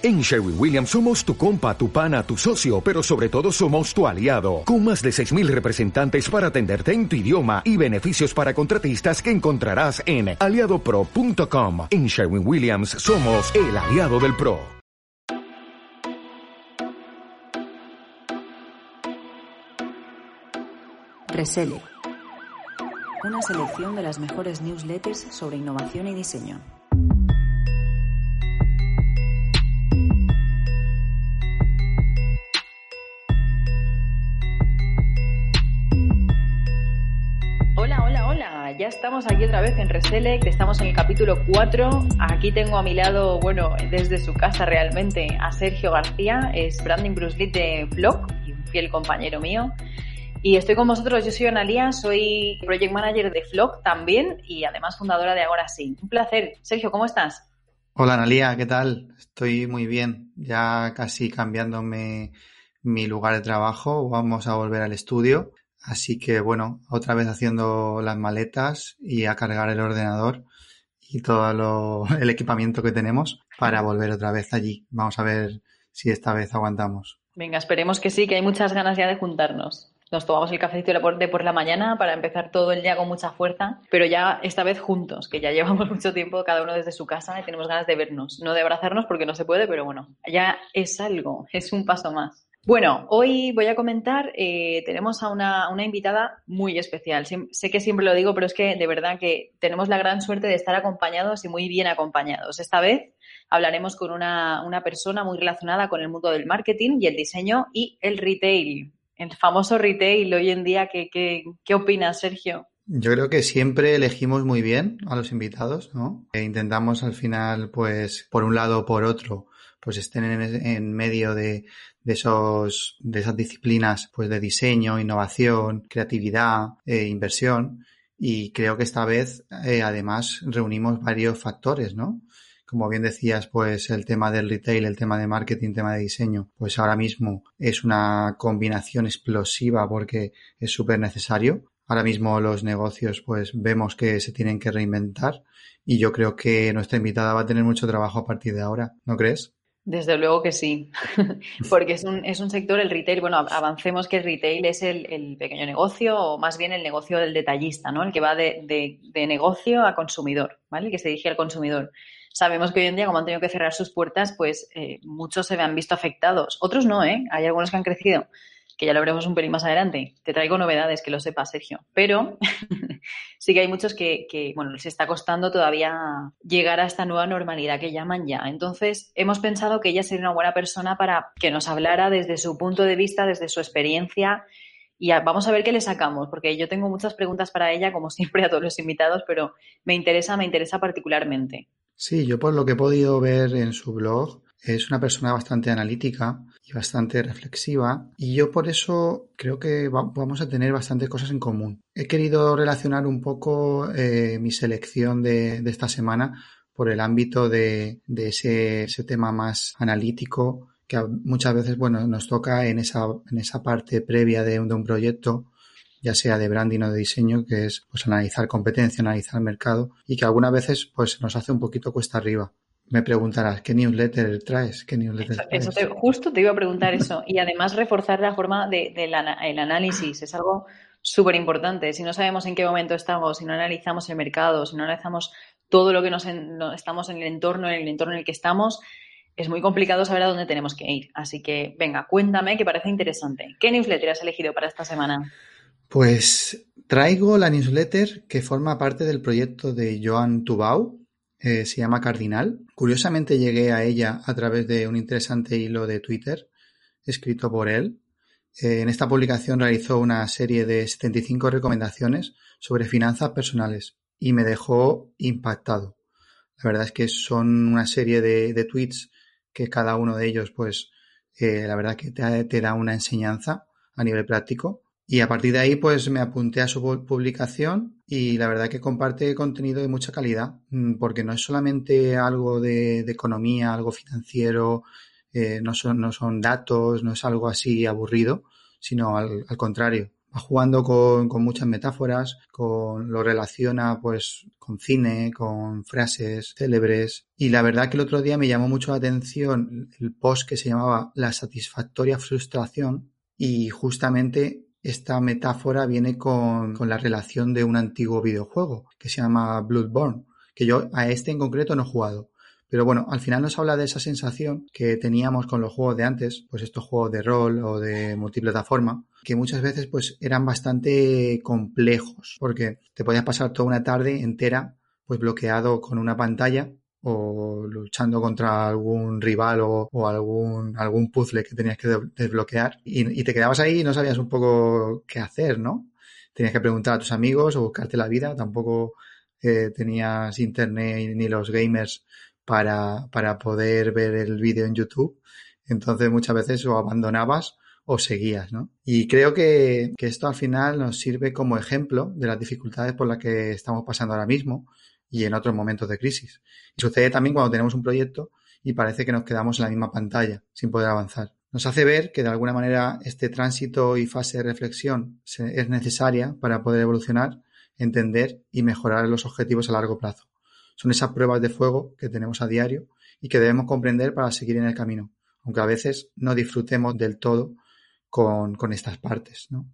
En Sherwin Williams somos tu compa, tu pana, tu socio, pero sobre todo somos tu aliado, con más de 6.000 representantes para atenderte en tu idioma y beneficios para contratistas que encontrarás en aliadopro.com. En Sherwin Williams somos el aliado del PRO. Resele. Una selección de las mejores newsletters sobre innovación y diseño. Estamos aquí otra vez en Reselect, estamos en el capítulo 4. Aquí tengo a mi lado, bueno, desde su casa realmente, a Sergio García, es Branding Bruce Lee de Flock y un fiel compañero mío. Y estoy con vosotros, yo soy Analia, soy Project Manager de Flock también y además fundadora de Agora Sí. Un placer. Sergio, ¿cómo estás? Hola Analia, ¿qué tal? Estoy muy bien, ya casi cambiándome mi lugar de trabajo, vamos a volver al estudio Así que bueno, otra vez haciendo las maletas y a cargar el ordenador y todo el equipamiento que tenemos para volver otra vez allí. Vamos a ver si esta vez aguantamos. Venga, esperemos que sí, que hay muchas ganas ya de juntarnos. Nos tomamos el cafecito de por la mañana para empezar todo el día con mucha fuerza, pero ya esta vez juntos, que ya llevamos mucho tiempo cada uno desde su casa y tenemos ganas de vernos. No de abrazarnos porque no se puede, pero bueno, ya es algo, es un paso más. Bueno, hoy voy a comentar, eh, tenemos a una, invitada muy especial. sé que siempre lo digo, pero es que de verdad que tenemos la gran suerte de estar acompañados y muy bien acompañados. Esta vez hablaremos con una, persona muy relacionada con el mundo del marketing y el diseño y el retail. El famoso retail hoy en día, ¿qué, qué, qué opinas, Sergio? Yo creo que siempre elegimos muy bien a los invitados, ¿no? E intentamos al final, pues, por un lado o por otro, pues estén en, medio de, esos, de esas disciplinas pues de diseño, innovación, creatividad e inversión. Y creo que esta vez eh, además reunimos varios factores, ¿no? Como bien decías, pues el tema del retail, el tema de marketing, el tema de diseño, pues ahora mismo es una combinación explosiva porque es súper necesario. Ahora mismo los negocios pues vemos que se tienen que reinventar y yo creo que nuestra invitada va a tener mucho trabajo a partir de ahora, ¿no crees? Desde luego que sí, porque es un, es un sector, el retail, bueno, avancemos que el retail es el, pequeño negocio o más bien el negocio del detallista, ¿no? El que va de, negocio a consumidor, ¿vale? El que se dirige al consumidor. Sabemos que hoy en día, como han tenido que cerrar sus puertas, pues eh, muchos se han visto afectados. Otros no, ¿eh? Hay algunos que han crecido que ya lo veremos un pelín más adelante. Te traigo novedades, que lo sepas, Sergio. Pero sí que hay muchos que, bueno, les está costando todavía llegar a esta nueva normalidad que llaman ya. Entonces, hemos pensado que ella sería una buena persona para que nos hablara desde su punto de vista, desde su experiencia. Y vamos a ver qué le sacamos, porque yo tengo muchas preguntas para ella, como siempre a todos los invitados, pero me interesa, me interesa particularmente. Sí, yo por lo que he podido ver en su blog, es una persona bastante analítica y bastante reflexiva y yo por eso creo que vamos a tener bastantes cosas en común. He querido relacionar un poco eh, mi selección de, esta semana por el ámbito de, ese, tema más analítico que muchas veces bueno, nos toca en esa, en esa parte previa de un, de un proyecto ya sea de branding o de diseño, que es pues analizar competencia, analizar mercado y que algunas veces pues nos hace un poquito cuesta arriba me preguntarás, ¿qué newsletter traes? ¿Qué newsletter eso, justo te iba a preguntar eso. Y además reforzar la forma del de, análisis. Es algo súper importante. Si no sabemos en qué momento estamos, si no analizamos el mercado, si no analizamos todo lo que nos estamos en el entorno, en el entorno en el que estamos, es muy complicado saber a dónde tenemos que ir. Así que, venga, cuéntame, que parece interesante. ¿Qué newsletter has elegido para esta semana? Pues traigo la newsletter que forma parte del proyecto de Joan Tubau, eh, se llama Cardinal. Curiosamente llegué a ella a través de un interesante hilo de Twitter escrito por él. Eh, en esta publicación realizó una serie de 75 recomendaciones sobre finanzas personales y me dejó impactado. La verdad es que son una serie de, tweets que cada uno de ellos, pues, eh, la verdad que te da una enseñanza a nivel práctico y a partir de ahí, pues me apunté a su publicación y la verdad que comparte contenido de mucha calidad, mm, porque no es solamente algo de, economía, algo financiero, eh, no, son, datos, no es algo así aburrido, sino al, contrario. va jugando con, con, muchas metáforas, con, lo relaciona pues con cine, con frases célebres. Y la verdad que el otro día me llamó mucho la atención el post que se llamaba La satisfactoria frustración y justamente esta metáfora viene con, con la relación de un antiguo videojuego que se llama Bloodborne, que yo a este en concreto no he jugado. Pero bueno, al final nos habla de esa sensación que teníamos con los juegos de antes, pues estos juegos de rol o de multiplataforma, que muchas veces pues eran bastante complejos, porque te podías pasar toda una tarde entera pues bloqueado con una pantalla o luchando contra algún rival o, algún, algún puzzle que tenías que desbloquear y, te quedabas ahí y no sabías un poco qué hacer, ¿no? Tenías que preguntar a tus amigos o buscarte la vida, tampoco eh, tenías internet ni los gamers para, para poder ver el vídeo en YouTube. Entonces muchas veces o abandonabas o seguías, ¿no? Y creo que, que, esto al final nos sirve como ejemplo de las dificultades por las que estamos pasando ahora mismo y en otros momentos de crisis. Y sucede también cuando tenemos un proyecto y parece que nos quedamos en la misma pantalla sin poder avanzar. Nos hace ver que de alguna manera este tránsito y fase de reflexión es necesaria para poder evolucionar, entender y mejorar los objetivos a largo plazo. Son esas pruebas de fuego que tenemos a diario y que debemos comprender para seguir en el camino, aunque a veces no disfrutemos del todo con, con estas partes, ¿no?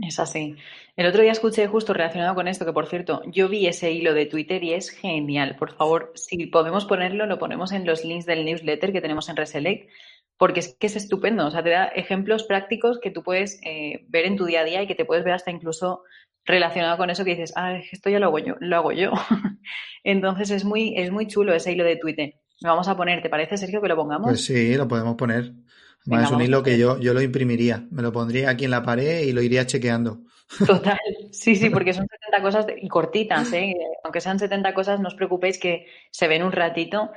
Es así. El otro día escuché justo relacionado con esto, que por cierto, yo vi ese hilo de Twitter y es genial. Por favor, si podemos ponerlo, lo ponemos en los links del newsletter que tenemos en Reselect, porque es que es estupendo. O sea, te da ejemplos prácticos que tú puedes eh, ver en tu día a día y que te puedes ver hasta incluso relacionado con eso que dices, ah, esto ya lo hago yo, lo hago yo. Entonces es muy, es muy chulo ese hilo de Twitter. Lo vamos a poner, ¿te parece, Sergio, que lo pongamos? Pues sí, lo podemos poner es un hilo que yo, yo lo imprimiría. Me lo pondría aquí en la pared y lo iría chequeando. Total, sí, sí, porque son 70 cosas y cortitas, ¿eh? Aunque sean 70 cosas, no os preocupéis que se ven un ratito,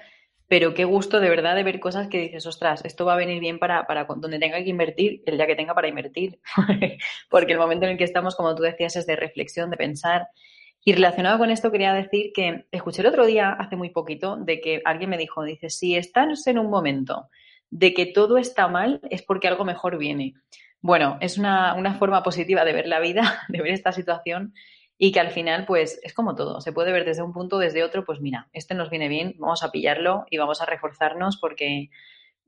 pero qué gusto de verdad de ver cosas que dices, ostras, esto va a venir bien para, para donde tenga que invertir, el día que tenga para invertir. porque el momento en el que estamos, como tú decías, es de reflexión, de pensar. Y relacionado con esto, quería decir que escuché el otro día, hace muy poquito, de que alguien me dijo, dice, si estás en un momento de que todo está mal es porque algo mejor viene. Bueno, es una, forma positiva de ver la vida, de ver esta situación y que al final, pues es como todo, se puede ver desde un punto, desde otro, pues mira, este nos viene bien, vamos a pillarlo y vamos a reforzarnos porque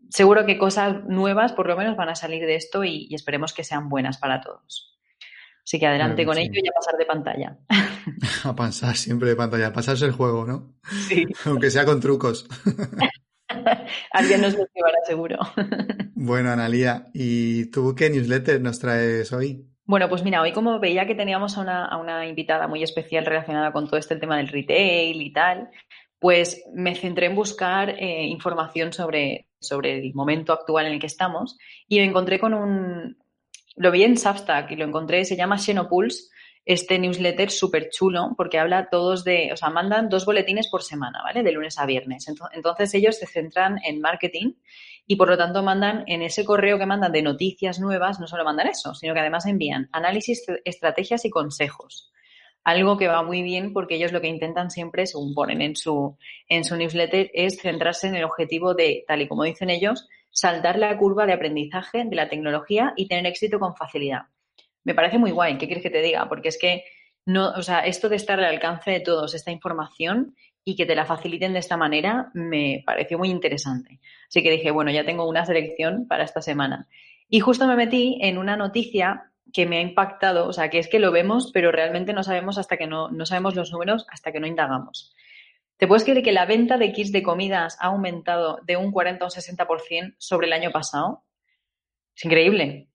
seguro que cosas nuevas por lo menos van a salir de esto y, esperemos que sean buenas para todos. Así que adelante con ello y a pasar de pantalla. A pasar siempre de pantalla, a pasarse el juego, ¿no? Sí. Aunque sea con trucos. Alguien nos lo llevará seguro. bueno, Analía, ¿y tú qué newsletter nos traes hoy? Bueno, pues mira, hoy como veía que teníamos a una, invitada muy especial relacionada con todo este tema del retail y tal, pues me centré en buscar eh, información sobre, sobre el momento actual en el que estamos y me encontré con un... Lo vi en Substack y lo encontré, se llama Xenopulse este newsletter súper chulo porque habla todos de, o sea, mandan dos boletines por semana, ¿vale? De lunes a viernes. Entonces ellos se centran en marketing y por lo tanto mandan en ese correo que mandan de noticias nuevas, no solo mandan eso, sino que además envían análisis, estrategias y consejos. Algo que va muy bien porque ellos lo que intentan siempre, según ponen en su, en su newsletter, es centrarse en el objetivo de, tal y como dicen ellos, saltar la curva de aprendizaje de la tecnología y tener éxito con facilidad me parece muy guay. ¿Qué quieres que te diga? Porque es que no, o sea, esto de estar al alcance de todos, esta información y que te la faciliten de esta manera, me pareció muy interesante. Así que dije, bueno, ya tengo una selección para esta semana. Y justo me metí en una noticia que me ha impactado, o sea, que es que lo vemos, pero realmente no sabemos hasta que no, no sabemos los números hasta que no indagamos. ¿Te puedes creer que la venta de kits de comidas ha aumentado de un 40 a un 60% sobre el año pasado? Es increíble.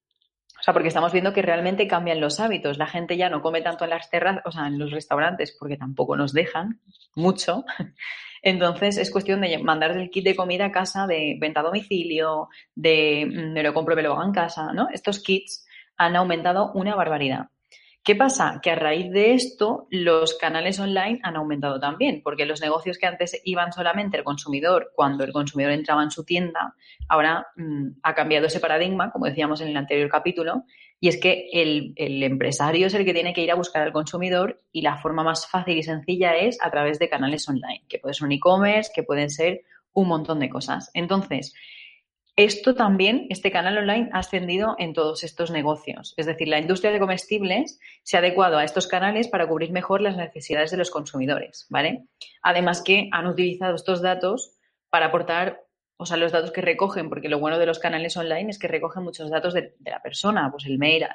O sea, porque estamos viendo que realmente cambian los hábitos. La gente ya no come tanto en las terrazas, o sea, en los restaurantes, porque tampoco nos dejan mucho. Entonces es cuestión de mandar el kit de comida a casa, de venta a domicilio, de mm, me lo compro, me lo hago en casa, ¿no? Estos kits han aumentado una barbaridad. ¿Qué pasa? Que a raíz de esto los canales online han aumentado también, porque los negocios que antes iban solamente al consumidor cuando el consumidor entraba en su tienda, ahora mm, ha cambiado ese paradigma, como decíamos en el anterior capítulo, y es que el, el, empresario es el que tiene que ir a buscar al consumidor y la forma más fácil y sencilla es a través de canales online, que puede ser un e-commerce, que pueden ser un montón de cosas. Entonces, esto también, este canal online ha ascendido en todos estos negocios. Es decir, la industria de comestibles se ha adecuado a estos canales para cubrir mejor las necesidades de los consumidores, ¿vale? Además que han utilizado estos datos para aportar, o sea, los datos que recogen, porque lo bueno de los canales online es que recogen muchos datos de, la persona, pues el mail,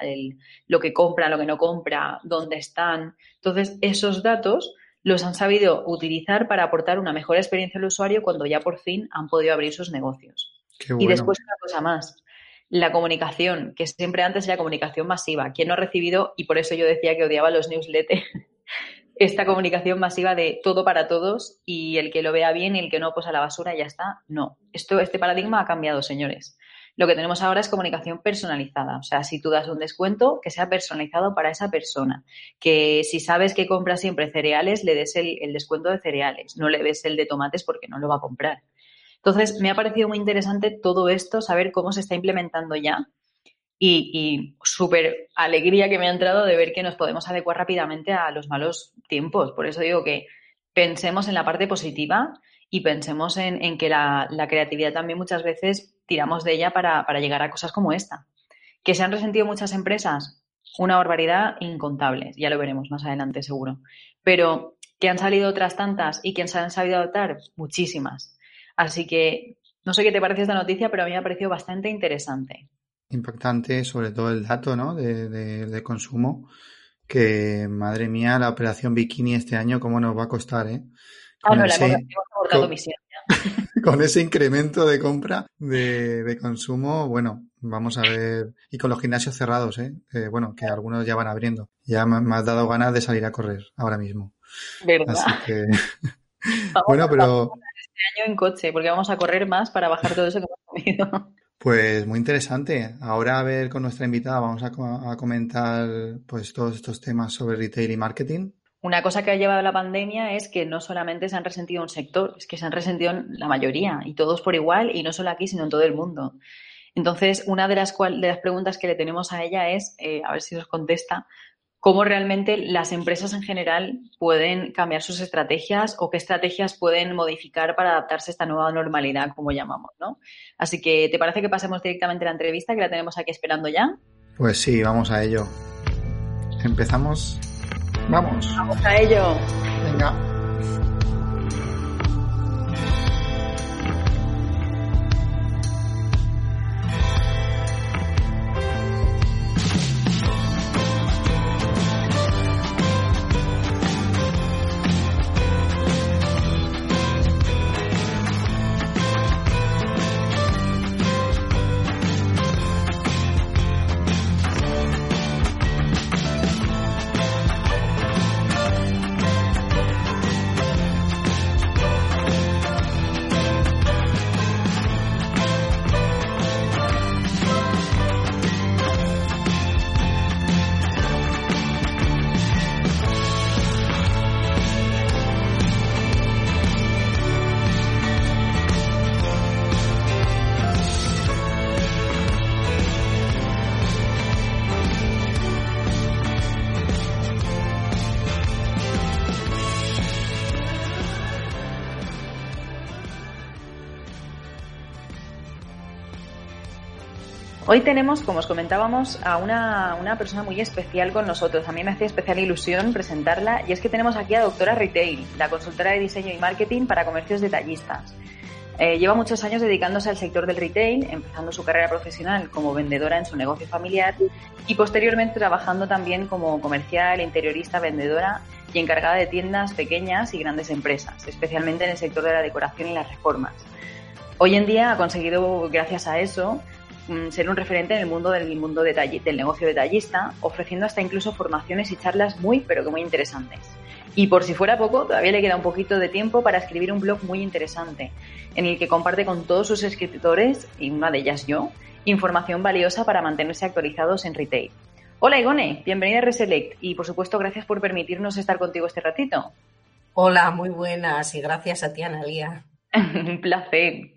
lo que compra, lo que no compra, dónde están. Entonces, esos datos los han sabido utilizar para aportar una mejor experiencia al usuario cuando ya por fin han podido abrir sus negocios. Y después una cosa más, la comunicación, que siempre antes era comunicación masiva. ¿Quién no ha recibido, y por eso yo decía que odiaba los newsletters, esta comunicación masiva de todo para todos y el que lo vea bien y el que no, pues a la basura y ya está? No, esto, este paradigma ha cambiado, señores. Lo que tenemos ahora es comunicación personalizada. O sea, si tú das un descuento, que sea personalizado para esa persona. Que si sabes que compra siempre cereales, le des el, el descuento de cereales. No le des el de tomates porque no lo va a comprar. Entonces, me ha parecido muy interesante todo esto, saber cómo se está implementando ya y, súper alegría que me ha entrado de ver que nos podemos adecuar rápidamente a los malos tiempos. Por eso digo que pensemos en la parte positiva y pensemos en, que la, creatividad también muchas veces tiramos de ella para, para llegar a cosas como esta. Que se han resentido muchas empresas, una barbaridad incontable, ya lo veremos más adelante seguro. Pero que han salido otras tantas y que se han sabido adaptar, muchísimas. Así que no sé qué te parece esta noticia, pero a mí me ha parecido bastante interesante. Impactante, sobre todo el dato ¿no? de, consumo, que madre mía, la operación Bikini este año, ¿cómo nos va a costar? Eh? Ah, no, ese, la hemos misión con ese incremento de compra de, consumo, bueno, vamos a ver. Y con los gimnasios cerrados, ¿eh? bueno, que algunos ya van abriendo. Ya me, me, has dado ganas de salir a correr ahora mismo. ¿Verdad? Así que. bueno, pero este año en coche, porque vamos a correr más para bajar todo eso que hemos comido. Pues muy interesante. Ahora a ver con nuestra invitada vamos a, comentar pues todos estos temas sobre retail y marketing. Una cosa que ha llevado la pandemia es que no solamente se han resentido un sector, es que se han resentido la mayoría y todos por igual y no solo aquí sino en todo el mundo. Entonces, una de las, de las preguntas que le tenemos a ella es, eh, a ver si nos contesta, cómo realmente las empresas en general pueden cambiar sus estrategias o qué estrategias pueden modificar para adaptarse a esta nueva normalidad, como llamamos, ¿no? Así que, ¿te parece que pasemos directamente a la entrevista, que la tenemos aquí esperando ya? Pues sí, vamos a ello. Empezamos. Vamos. Vamos a ello. Venga. Hoy tenemos, como os comentábamos, a una, persona muy especial con nosotros. A mí me hacía especial ilusión presentarla y es que tenemos aquí a Doctora Retail, la consultora de diseño y marketing para comercios detallistas. Eh, lleva muchos años dedicándose al sector del retail, empezando su carrera profesional como vendedora en su negocio familiar y posteriormente trabajando también como comercial, interiorista, vendedora y encargada de tiendas pequeñas y grandes empresas, especialmente en el sector de la decoración y las reformas. Hoy en día ha conseguido, gracias a eso, ser un referente en el mundo del mundo del negocio detallista, ofreciendo hasta incluso formaciones y charlas muy, pero que muy interesantes. Y por si fuera poco, todavía le queda un poquito de tiempo para escribir un blog muy interesante, en el que comparte con todos sus escritores, y una de ellas yo, información valiosa para mantenerse actualizados en retail. Hola Igone, bienvenida a Reselect y por supuesto gracias por permitirnos estar contigo este ratito. Hola, muy buenas y gracias a ti Analia. un placer.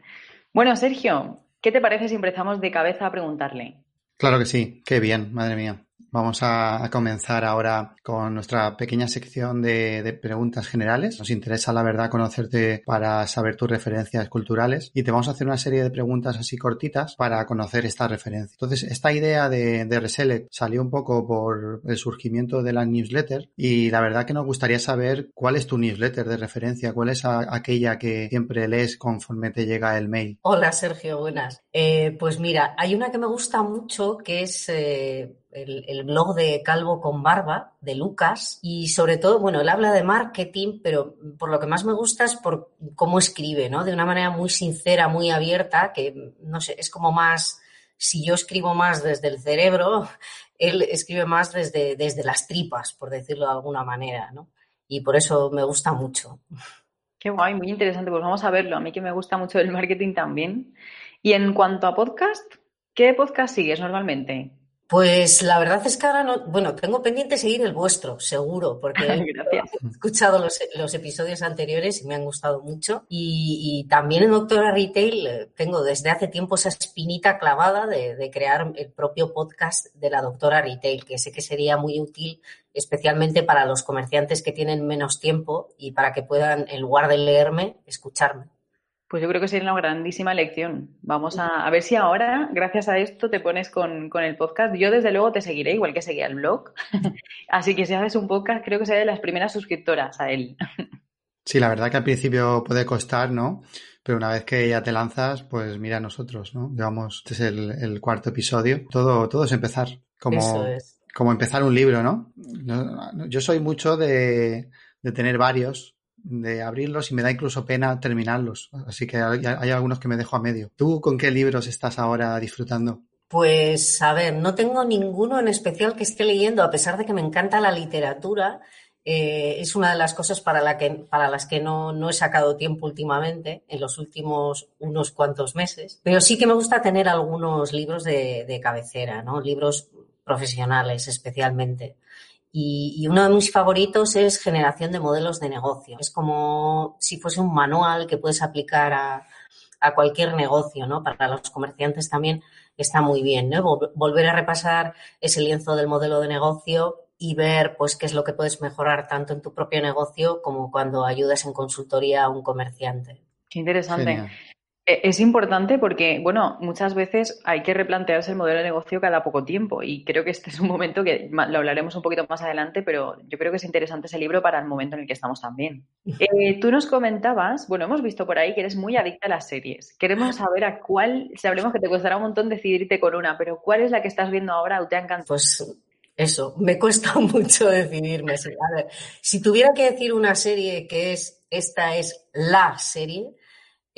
Bueno, Sergio, ¿Qué te parece si empezamos de cabeza a preguntarle? Claro que sí, qué bien, madre mía. Vamos a, comenzar ahora con nuestra pequeña sección de, preguntas generales. Nos interesa, la verdad, conocerte para saber tus referencias culturales y te vamos a hacer una serie de preguntas así cortitas para conocer esta referencia. Entonces, esta idea de, de Reselect salió un poco por el surgimiento de la newsletter y la verdad que nos gustaría saber cuál es tu newsletter de referencia, cuál es aquella que siempre lees conforme te llega el mail. Hola, Sergio, buenas. Eh, pues mira, hay una que me gusta mucho que es... Eh, el, blog de Calvo con Barba, de Lucas, y sobre todo, bueno, él habla de marketing, pero por lo que más me gusta es por cómo escribe, ¿no? De una manera muy sincera, muy abierta, que, no sé, es como más, si yo escribo más desde el cerebro, él escribe más desde, desde las tripas, por decirlo de alguna manera, ¿no? Y por eso me gusta mucho. Qué guay, muy interesante. Pues vamos a verlo. A mí que me gusta mucho el marketing también. Y en cuanto a podcast, ¿qué podcast sigues normalmente? Pues la verdad es que ahora no, bueno, tengo pendiente seguir el vuestro, seguro, porque he escuchado los, episodios anteriores y me han gustado mucho. Y, también en Doctora Retail eh, tengo desde hace tiempo esa espinita clavada de, crear el propio podcast de la Doctora Retail, que sé que sería muy útil especialmente para los comerciantes que tienen menos tiempo y para que puedan, en lugar de leerme, escucharme. Pues yo creo que sería una grandísima lección. Vamos a, ver si ahora, gracias a esto, te pones con, el podcast. Yo, desde luego, te seguiré, igual que seguía el blog. Así que si haces un podcast, creo que seré de las primeras suscriptoras a él. Sí, la verdad que al principio puede costar, ¿no? Pero una vez que ya te lanzas, pues mira nosotros, ¿no? Llevamos, este es el, cuarto episodio. Todo, todo es empezar. Como, como empezar un libro, ¿no? Yo soy mucho de, de tener varios de abrirlos y me da incluso pena terminarlos. Así que hay, algunos que me dejo a medio. ¿Tú con qué libros estás ahora disfrutando? Pues a ver, no tengo ninguno en especial que esté leyendo, a pesar de que me encanta la literatura. Eh, es una de las cosas para, la que, para las que no, he sacado tiempo últimamente, en los últimos unos cuantos meses. Pero sí que me gusta tener algunos libros de, de cabecera, ¿no? Libros profesionales especialmente. Y, uno de mis favoritos es generación de modelos de negocio. Es como si fuese un manual que puedes aplicar a, cualquier negocio, ¿no? Para los comerciantes también está muy bien, ¿no? Volver a repasar ese lienzo del modelo de negocio y ver, pues, qué es lo que puedes mejorar tanto en tu propio negocio como cuando ayudas en consultoría a un comerciante. Qué interesante. Es importante porque, bueno, muchas veces hay que replantearse el modelo de negocio cada poco tiempo y creo que este es un momento que lo hablaremos un poquito más adelante, pero yo creo que es interesante ese libro para el momento en el que estamos también. Eh, tú nos comentabas, bueno, hemos visto por ahí que eres muy adicta a las series. Queremos saber a cuál, sabremos que te costará un montón decidirte con una, pero ¿cuál es la que estás viendo ahora o te ha encantado? Pues eso, me cuesta mucho decidirme. A ver, si tuviera que decir una serie que es, esta es la serie,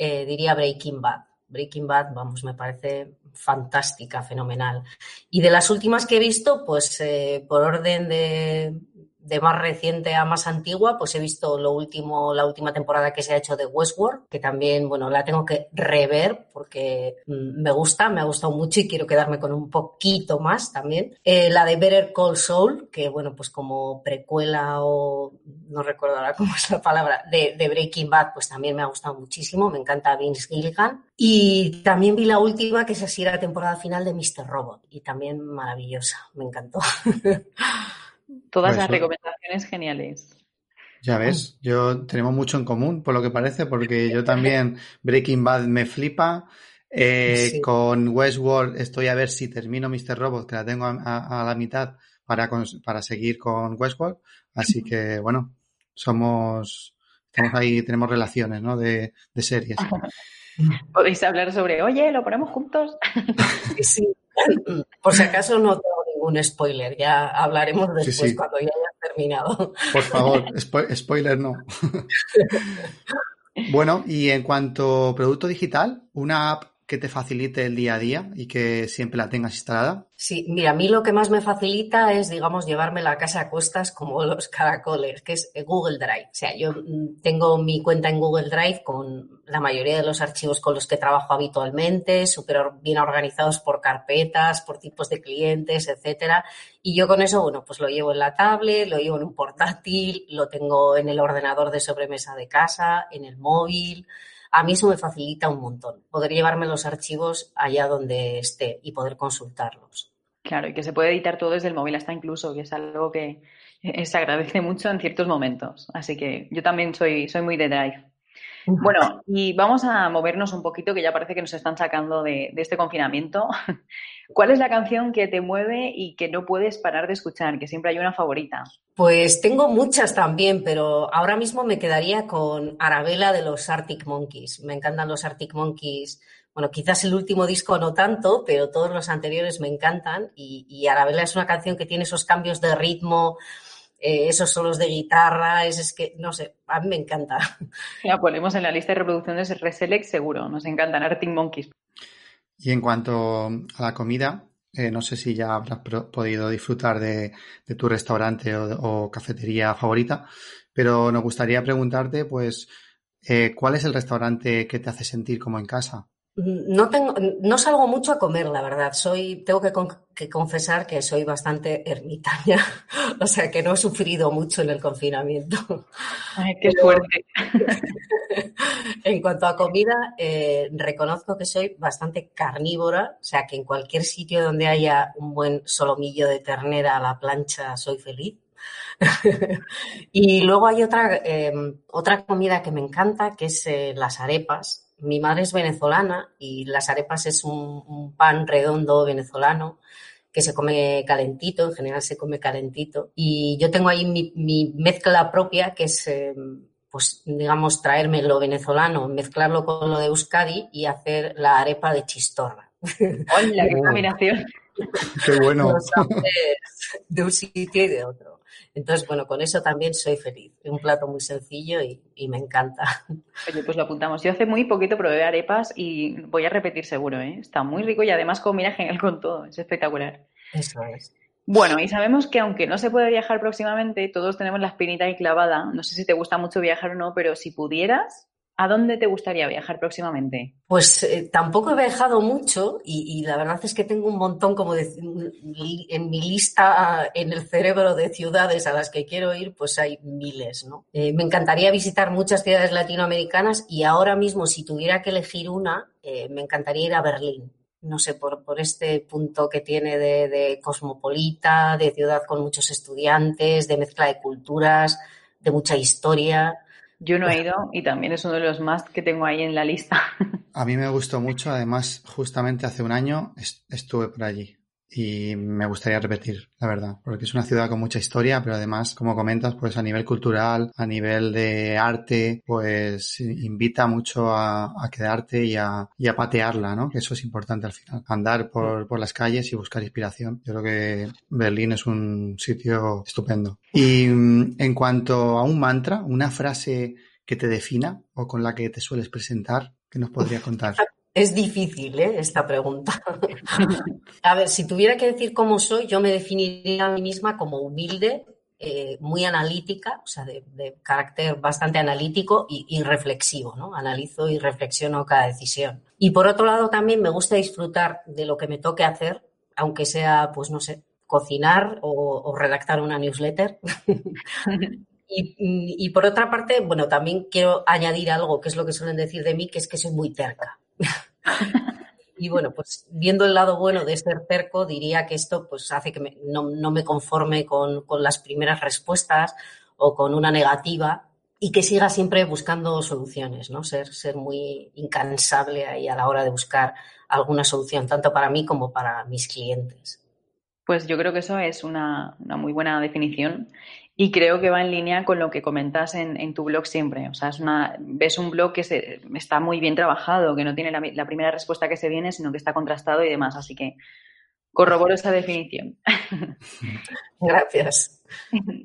eh, diría Breaking Bad. Breaking Bad, vamos, me parece fantástica, fenomenal. Y de las últimas que he visto, pues eh, por orden de, de más reciente a más antigua, pues he visto lo último, la última temporada que se ha hecho de Westworld, que también, bueno, la tengo que rever porque mm, me gusta, me ha gustado mucho y quiero quedarme con un poquito más también. Eh, la de Better Call Saul, que bueno, pues como precuela o no recuerdo ahora cómo es la palabra, de, de Breaking Bad, pues también me ha gustado muchísimo, me encanta Vince Gilligan. Y también vi la última, que es así la temporada final de Mr. Robot, y también maravillosa, me encantó. Todas las recomendaciones geniales. Ya ves, yo tenemos mucho en común, por lo que parece, porque yo también Breaking Bad me flipa. Eh, con Westworld estoy a ver si termino Mr. Robot, que la tengo a, la mitad para, para seguir con Westworld. Así que, bueno, somos, estamos ahí, tenemos relaciones, ¿no? De, de series. Podéis hablar sobre, oye, lo ponemos juntos. sí. Por si acaso no ningún spoiler, ya hablaremos después cuando ya haya terminado. Por favor, spoiler no. bueno, y en cuanto a producto digital, una app que te facilite el día a día y que siempre la tengas instalada? Sí, mira, a mí lo que más me facilita es, digamos, llevarme la casa a cuestas como los caracoles, que es Google Drive. O sea, yo mm, tengo mi cuenta en Google Drive con la mayoría de los archivos con los que trabajo habitualmente, súper bien organizados por carpetas, por tipos de clientes, etcétera. Y yo con eso, bueno, pues lo llevo en la tablet, lo llevo en un portátil, lo tengo en el ordenador de sobremesa de casa, en el móvil. A mí eso me facilita un montón, poder llevarme los archivos allá donde esté y poder consultarlos. Claro, y que se puede editar todo desde el móvil hasta incluso, que es algo que se agradece mucho en ciertos momentos. Así que yo también soy, soy muy de Drive. Bueno, y vamos a movernos un poquito, que ya parece que nos están sacando de, este confinamiento. ¿Cuál es la canción que te mueve y que no puedes parar de escuchar? Que siempre hay una favorita. Pues tengo muchas también, pero ahora mismo me quedaría con Arabella de los Arctic Monkeys. Me encantan los Arctic Monkeys. Bueno, quizás el último disco no tanto, pero todos los anteriores me encantan. Y, y Arabella es una canción que tiene esos cambios de ritmo, eh, esos solos de guitarra, es, que, no sé, a mí me encanta. Ya ponemos en la lista de reproducciones Reselect seguro, nos encantan Arctic Monkeys. Y en cuanto a la comida, eh, no sé si ya habrás podido disfrutar de, tu restaurante o, cafetería favorita, pero nos gustaría preguntarte, pues, eh, ¿cuál es el restaurante que te hace sentir como en casa? No, tengo, no salgo mucho a comer, la verdad. Soy, tengo que, confesar que soy bastante ermitaña, o sea que no he sufrido mucho en el confinamiento. Ay, qué suerte. en cuanto a comida, eh, reconozco que soy bastante carnívora, o sea que en cualquier sitio donde haya un buen solomillo de ternera a la plancha soy feliz. y luego hay otra, eh, otra comida que me encanta, que es eh, las arepas mi madre es venezolana y las arepas es un, pan redondo venezolano que se come calentito, en general se come calentito. Y yo tengo ahí mi, mezcla propia, que es, eh, pues, digamos, traerme lo venezolano, mezclarlo con lo de Euskadi y hacer la arepa de chistorra. ¡Hola, qué combinación! ¡Qué bueno! de un sitio y de otro. Entonces, bueno, con eso también soy feliz. Es un plato muy sencillo y, me encanta. Oye, pues lo apuntamos. Yo hace muy poquito probé arepas y voy a repetir seguro, ¿eh? Está muy rico y además combina genial con todo. Es espectacular. Eso es. Bueno, y sabemos que aunque no se puede viajar próximamente, todos tenemos la espinita ahí clavada. No sé si te gusta mucho viajar o no, pero si pudieras, ¿A dónde te gustaría viajar próximamente? Pues eh, tampoco he viajado mucho y, la verdad es que tengo un montón como de, en mi lista en el cerebro de ciudades a las que quiero ir, pues hay miles, ¿no? Eh, me encantaría visitar muchas ciudades latinoamericanas y ahora mismo si tuviera que elegir una, eh, me encantaría ir a Berlín. No sé, por, este punto que tiene de cosmopolita, de ciudad con muchos estudiantes, de mezcla de culturas, de mucha historia. Yo no he ido y también es uno de los más que tengo ahí en la lista. A mí me gustó mucho, además justamente hace un año estuve por allí y me gustaría repetir, la verdad, porque es una ciudad con mucha historia, pero además, como comentas, pues a nivel cultural, a nivel de arte, pues invita mucho a, quedarte y a, patearla, ¿no? Que eso es importante al final, andar por, por las calles y buscar inspiración. Yo creo que Berlín es un sitio estupendo. Y mm, en cuanto a un mantra, una frase que te defina o con la que te sueles presentar, ¿qué nos podría contar? Es difícil ¿eh? esta pregunta. a ver, si tuviera que decir cómo soy, yo me definiría a mí misma como humilde, eh, muy analítica, o sea, de, carácter bastante analítico y, reflexivo, ¿no? Analizo y reflexiono cada decisión. Y por otro lado, también me gusta disfrutar de lo que me toque hacer, aunque sea, pues no sé, cocinar o, redactar una newsletter. y, y, por otra parte, bueno, también quiero añadir algo que es lo que suelen decir de mí, que es que soy muy terca. y bueno, pues viendo el lado bueno de ser cerco, diría que esto pues hace que no, me conforme con, las primeras respuestas o con una negativa y que siga siempre buscando soluciones, ¿no? Ser, ser muy incansable ahí a la hora de buscar alguna solución, tanto para mí como para mis clientes. Pues yo creo que eso es una, una muy buena definición y creo que va en línea con lo que comentas en, tu blog siempre. O sea, es una, ves un blog que se, está muy bien trabajado, que no tiene la, primera respuesta que se viene, sino que está contrastado y demás. Así que corroboro esa definición. Gracias.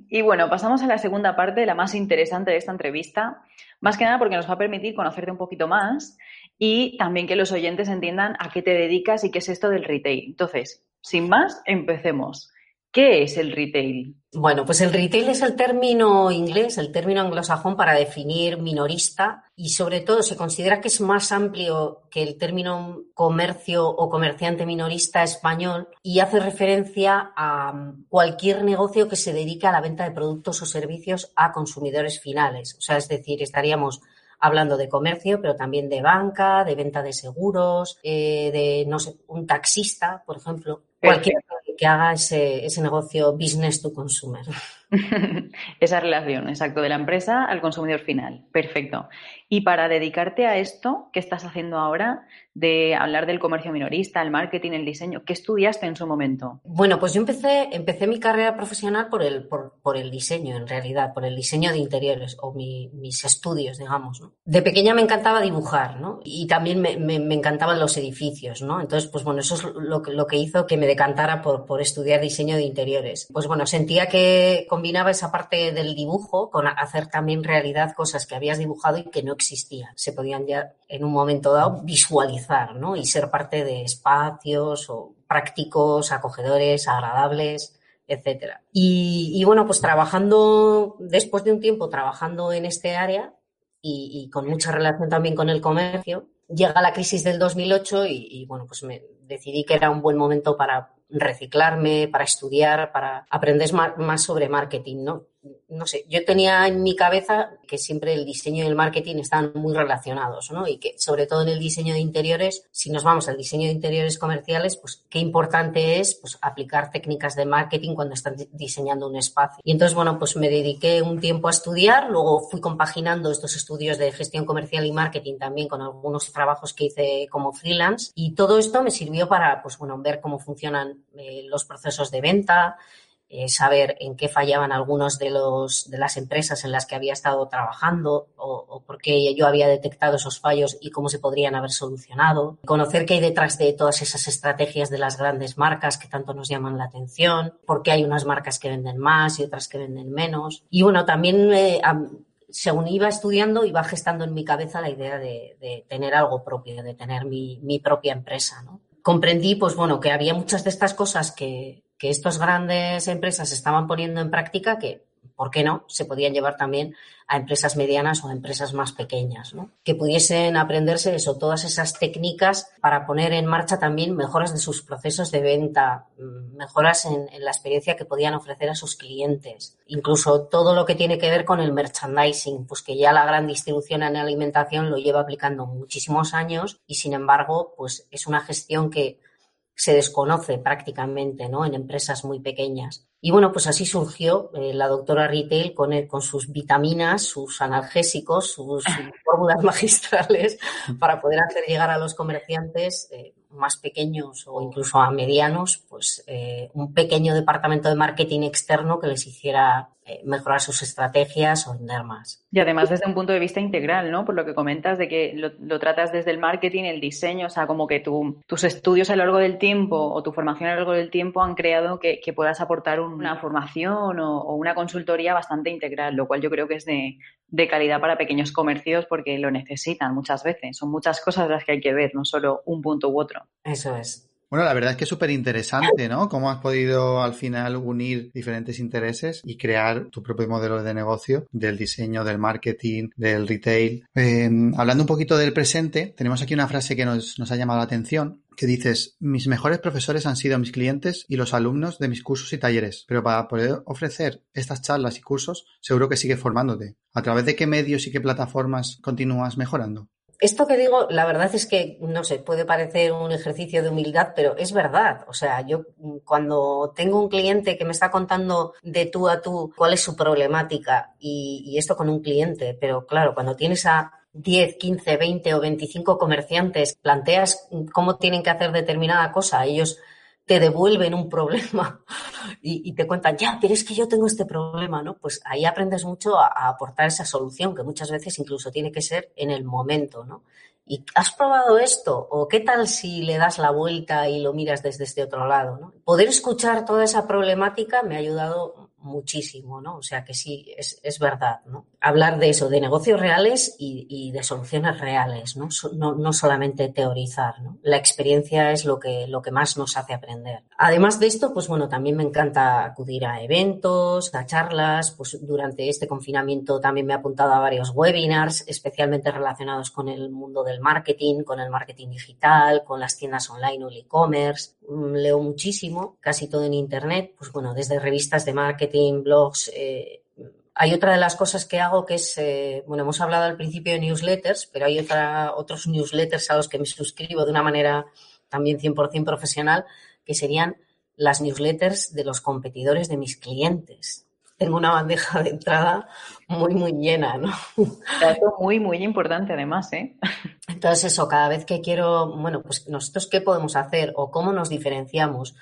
Y bueno, pasamos a la segunda parte, la más interesante de esta entrevista. Más que nada porque nos va a permitir conocerte un poquito más y también que los oyentes entiendan a qué te dedicas y qué es esto del retail. Entonces, sin más, empecemos. ¿Qué es el retail? Bueno, pues el retail es el término inglés, el término anglosajón para definir minorista y sobre todo se considera que es más amplio que el término comercio o comerciante minorista español y hace referencia a cualquier negocio que se dedique a la venta de productos o servicios a consumidores finales. O sea, es decir, estaríamos hablando de comercio, pero también de banca, de venta de seguros, eh, de, no sé, un taxista, por ejemplo. Cualquier que haga ese, ese negocio business to consumer. Esa relación, exacto, de la empresa al consumidor final. Perfecto. Y para dedicarte a esto, ¿qué estás haciendo ahora? De hablar del comercio minorista, el marketing, el diseño. ¿Qué estudiaste en su momento? Bueno, pues yo empecé, empecé mi carrera profesional por el, por, por el diseño, en realidad, por el diseño de interiores o mi, mis estudios, digamos. ¿no? De pequeña me encantaba dibujar, ¿no? Y también me, me, encantaban los edificios, ¿no? Entonces, pues bueno, eso es lo, lo que hizo que me decantara por, por estudiar diseño de interiores. Pues bueno, sentía que combinaba esa parte del dibujo con hacer también realidad cosas que habías dibujado y que no existían. Se podían ya en un momento dado visualizar, ¿no? Y ser parte de espacios o prácticos, acogedores, agradables, etcétera. Y, y, bueno, pues trabajando, después de un tiempo trabajando en este área y, y, con mucha relación también con el comercio, llega la crisis del 2008 y, y bueno, pues me decidí que era un buen momento para reciclarme, para estudiar, para aprender más sobre marketing, ¿no? No sé, yo tenía en mi cabeza que siempre el diseño y el marketing están muy relacionados, ¿no? Y que sobre todo en el diseño de interiores, si nos vamos al diseño de interiores comerciales, pues qué importante es pues, aplicar técnicas de marketing cuando están diseñando un espacio. Y entonces, bueno, pues me dediqué un tiempo a estudiar, luego fui compaginando estos estudios de gestión comercial y marketing también con algunos trabajos que hice como freelance y todo esto me sirvió para, pues bueno, ver cómo funcionan eh, los procesos de venta, eh, saber en qué fallaban algunos de los de las empresas en las que había estado trabajando o, o, por qué yo había detectado esos fallos y cómo se podrían haber solucionado, conocer qué hay detrás de todas esas estrategias de las grandes marcas que tanto nos llaman la atención, por qué hay unas marcas que venden más y otras que venden menos. Y bueno, también eh, según iba estudiando, iba gestando en mi cabeza la idea de, de tener algo propio, de tener mi, mi propia empresa, ¿no? comprendí, pues bueno, que había muchas de estas cosas que, que estas grandes empresas estaban poniendo en práctica que, ¿por qué no?, se podían llevar también a empresas medianas o a empresas más pequeñas, ¿no? Que pudiesen aprenderse eso, todas esas técnicas para poner en marcha también mejoras de sus procesos de venta, mejoras en, en la experiencia que podían ofrecer a sus clientes, incluso todo lo que tiene que ver con el merchandising, pues que ya la gran distribución en alimentación lo lleva aplicando muchísimos años y sin embargo, pues es una gestión que se desconoce prácticamente ¿no? en empresas muy pequeñas. Y bueno, pues así surgió eh, la doctora Retail con, el, con sus vitaminas, sus analgésicos, sus fórmulas magistrales para poder hacer llegar a los comerciantes eh, más pequeños o incluso a medianos, pues eh, un pequeño departamento de marketing externo que les hiciera mejorar sus estrategias o vender más. Y además desde un punto de vista integral, ¿no? Por lo que comentas de que lo, lo tratas desde el marketing, el diseño, o sea, como que tu, tus estudios a lo largo del tiempo o tu formación a lo largo del tiempo han creado que, que puedas aportar una formación o, o, una consultoría bastante integral, lo cual yo creo que es de, de calidad para pequeños comercios porque lo necesitan muchas veces. Son muchas cosas las que hay que ver, no solo un punto u otro. Eso es. Bueno, la verdad es que es súper interesante, ¿no? Cómo has podido al final unir diferentes intereses y crear tu propio modelo de negocio del diseño, del marketing, del retail. Eh, hablando un poquito del presente, tenemos aquí una frase que nos, nos ha llamado la atención que dices, mis mejores profesores han sido mis clientes y los alumnos de mis cursos y talleres, pero para poder ofrecer estas charlas y cursos, seguro que sigues formándote. ¿A través de qué medios y qué plataformas continúas mejorando? Esto que digo, la verdad es que, no sé, puede parecer un ejercicio de humildad, pero es verdad. O sea, yo cuando tengo un cliente que me está contando de tú a tú cuál es su problemática y, y esto con un cliente, pero claro, cuando tienes a 10, 15, 20 o 25 comerciantes, planteas cómo tienen que hacer determinada cosa, ellos te devuelven un problema y, te cuentan, ya, pero es que yo tengo este problema, ¿no? Pues ahí aprendes mucho a, aportar esa solución, que muchas veces incluso tiene que ser en el momento, ¿no? ¿Y has probado esto? ¿O qué tal si le das la vuelta y lo miras desde este otro lado? ¿no? Poder escuchar toda esa problemática me ha ayudado muchísimo, ¿no? O sea que sí, es, es verdad, ¿no? Hablar de eso, de negocios reales y, y de soluciones reales, ¿no? ¿no? No, solamente teorizar, ¿no? La experiencia es lo que, lo que más nos hace aprender. Además de esto, pues bueno, también me encanta acudir a eventos, a charlas, pues durante este confinamiento también me he apuntado a varios webinars, especialmente relacionados con el mundo del marketing, con el marketing digital, con las tiendas online o el e-commerce. Leo muchísimo, casi todo en internet, pues bueno, desde revistas de marketing, blogs, eh, Hay otra de las cosas que hago que es, eh, bueno, hemos hablado al principio de newsletters, pero hay otra, otros newsletters a los que me suscribo de una manera también 100% profesional, que serían las newsletters de los competidores de mis clientes. Tengo una bandeja de entrada muy, muy llena, ¿no? Dato muy, muy importante además, ¿eh? Entonces eso, cada vez que quiero, bueno, pues nosotros qué podemos hacer o cómo nos diferenciamos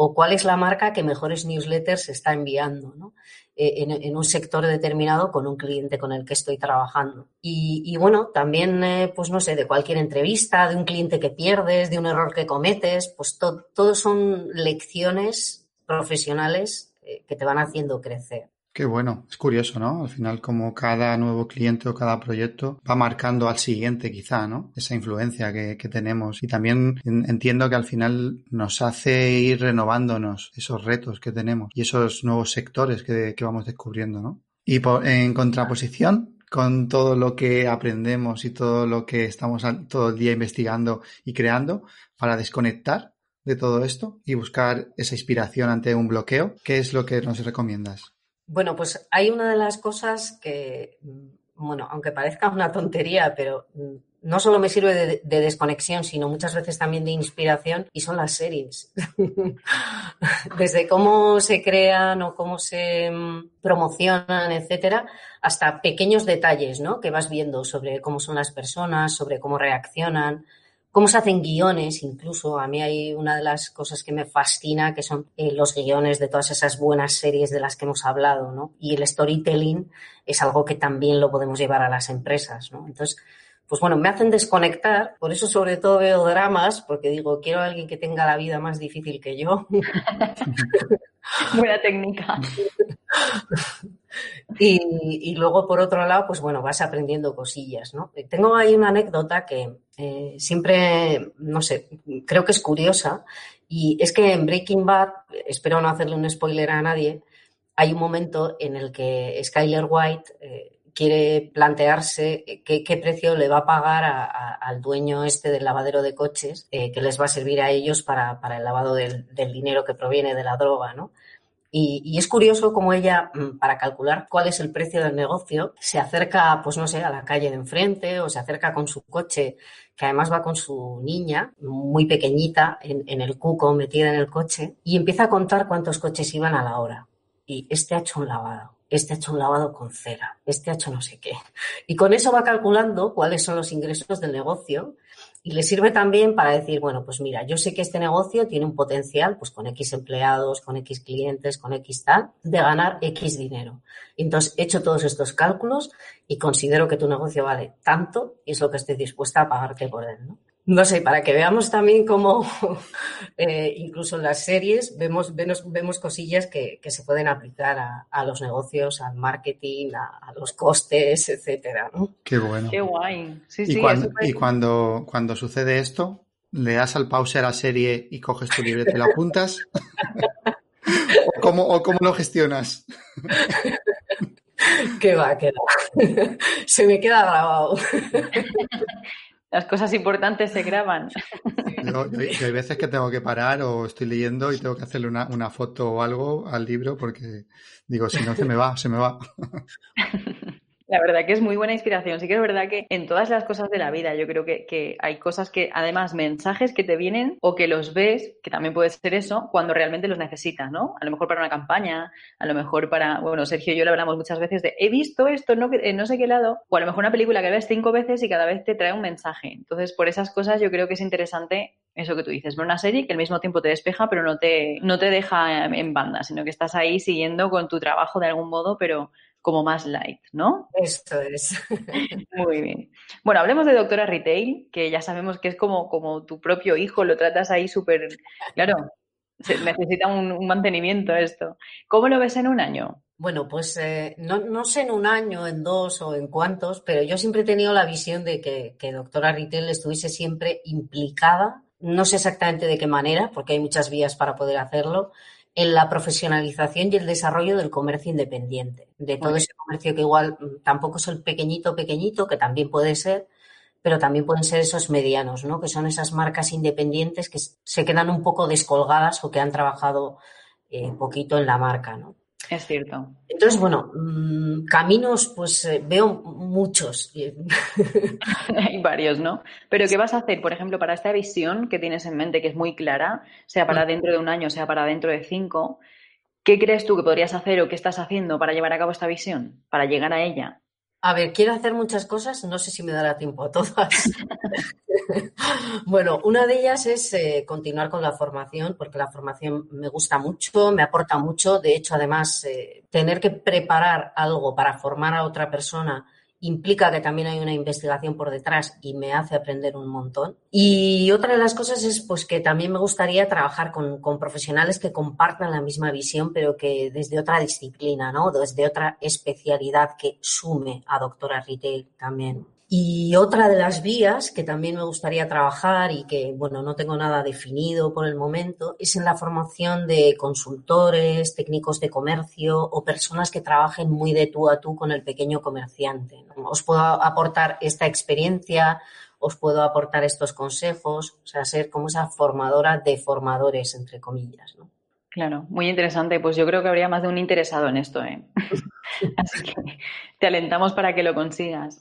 o cuál es la marca que mejores newsletters está enviando ¿no? Eh, en, un sector determinado con un cliente con el que estoy trabajando. Y, bueno, también, eh, pues no sé, de cualquier entrevista, de un cliente que pierdes, de un error que cometes, pues todo son lecciones profesionales eh, que te van haciendo crecer. Qué bueno, es curioso, ¿no? Al final, como cada nuevo cliente o cada proyecto va marcando al siguiente, quizá, ¿no? Esa influencia que, tenemos. Y también entiendo que al final nos hace ir renovándonos esos retos que tenemos y esos nuevos sectores que, vamos descubriendo, ¿no? Y en contraposición, con todo lo que aprendemos y todo lo que estamos todo el día investigando y creando para desconectar de todo esto y buscar esa inspiración ante un bloqueo, ¿qué es lo que nos recomiendas? Bueno, pues hay una de las cosas que, mm, bueno, aunque parezca una tontería, pero mm, no solo me sirve de, desconexión, sino muchas veces también de inspiración, y son las series. Desde cómo se crean o cómo se mm, promocionan, etcétera, hasta pequeños detalles, ¿no? Que vas viendo sobre cómo son las personas, sobre cómo reaccionan, cómo se hacen guiones, incluso a mí hay una de las cosas que me fascina, que son eh, los guiones de todas esas buenas series de las que hemos hablado, ¿no? Y el storytelling es algo que también lo podemos llevar a las empresas, ¿no? Entonces, pues bueno, me hacen desconectar, por eso sobre todo veo dramas, porque digo, quiero a alguien que tenga la vida más difícil que yo. Buena técnica. Y, luego, por otro lado, pues bueno, vas aprendiendo cosillas, ¿no? Tengo ahí una anécdota que eh, siempre, no sé, creo que es curiosa. Y es que en Breaking Bad, espero no hacerle un spoiler a nadie, hay un momento en el que Skyler White eh, quiere plantearse qué, precio le va a pagar al dueño este del lavadero de coches eh, que les va a servir a ellos para, el lavado del, del, dinero que proviene de la droga, ¿no? Y, es curioso cómo ella, mm, para calcular cuál es el precio del negocio, se acerca, pues no sé, a la calle de enfrente o se acerca con su coche, que además va con su niña, muy pequeñita, en, el cuco, metida en el coche, y empieza a contar cuántos coches iban a la hora. Y este ha hecho un lavado, este ha hecho un lavado con cera, este ha hecho no sé qué. Y con eso va calculando cuáles son los ingresos del negocio y le sirve también para decir, bueno, pues mira, yo sé que este negocio tiene un potencial, pues con X empleados, con X clientes, con X tal, de ganar X dinero. Entonces, he hecho todos estos cálculos y considero que tu negocio vale tanto y es lo que estoy dispuesta a pagarte por él, ¿no? No sé, para que veamos también cómo eh, incluso en las series vemos, vemos, cosillas que, se pueden aplicar a, los negocios, al marketing, a, los costes, etcétera. ¿no? Qué bueno. Qué guay. y, cuando, y cuando, cuando sucede esto, le das al pause a la serie y coges tu libreta y la apuntas. ¿O, cómo, ¿O cómo lo gestionas? ¿Qué va, qué va. Se me queda grabado. Las cosas importantes se graban. Yo, hay veces que tengo que parar o estoy leyendo y tengo que hacerle una, una foto o algo al libro porque digo, si no se me va, se me va. La verdad que es muy buena inspiración. Sí que es verdad que en todas las cosas de la vida yo creo que, hay cosas que, además, mensajes que te vienen o que los ves, que también puede ser eso, cuando realmente los necesitas, ¿no? A lo mejor para una campaña, a lo mejor para, bueno, Sergio y yo le hablamos muchas veces de he visto esto no, en no sé qué lado, o a lo mejor una película que ves cinco veces y cada vez te trae un mensaje. Entonces, por esas cosas yo creo que es interesante eso que tú dices, ver una serie que al mismo tiempo te despeja, pero no te, no te deja en banda, sino que estás ahí siguiendo con tu trabajo de algún modo, pero como más light, ¿no? Esto es. Muy bien. Bueno, hablemos de Doctora Retail, que ya sabemos que es como, como tu propio hijo, lo tratas ahí súper, claro, necesita un, mantenimiento esto. ¿Cómo lo ves en un año? Bueno, pues eh, no, sé en un año, en dos o en cuántos, pero yo siempre he tenido la visión de que, que Doctora Retail estuviese siempre implicada, no sé exactamente de qué manera, porque hay muchas vías para poder hacerlo, en la profesionalización y el desarrollo del comercio independiente, de todo ese comercio que igual mm, tampoco es el pequeñito, pequeñito, que también puede ser, pero también pueden ser esos medianos, ¿no? Que son esas marcas independientes que se quedan un poco descolgadas o que han trabajado eh, poquito en la marca, ¿no? Es cierto. Entonces, bueno, mm, caminos, pues eh, veo muchos. Hay varios, ¿no? Pero ¿qué vas a hacer, por ejemplo, para esta visión que tienes en mente, que es muy clara, sea para mm. dentro de un año, sea para dentro de cinco? ¿Qué crees tú que podrías hacer o qué estás haciendo para llevar a cabo esta visión, para llegar a ella? A ver, quiero hacer muchas cosas, no sé si me dará tiempo a todas. bueno, una de ellas es eh, continuar con la formación, porque la formación me gusta mucho, me aporta mucho. De hecho, además, eh, tener que preparar algo para formar a otra persona implica que también hay una investigación por detrás y me hace aprender un montón. Y otra de las cosas es pues que también me gustaría trabajar con, con, profesionales que compartan la misma visión, pero que desde otra disciplina, ¿no? Desde otra especialidad que sume a Doctora Retail también. Y otra de las vías que también me gustaría trabajar y que, bueno, no tengo nada definido por el momento, es en la formación de consultores, técnicos de comercio o personas que trabajen muy de tú a tú con el pequeño comerciante. Os puedo aportar esta experiencia, os puedo aportar estos consejos, o sea, ser como esa formadora de formadores, entre comillas, ¿no? Claro, muy interesante. Pues yo creo que habría más de un interesado en esto, ¿eh? Así que te alentamos para que lo consigas.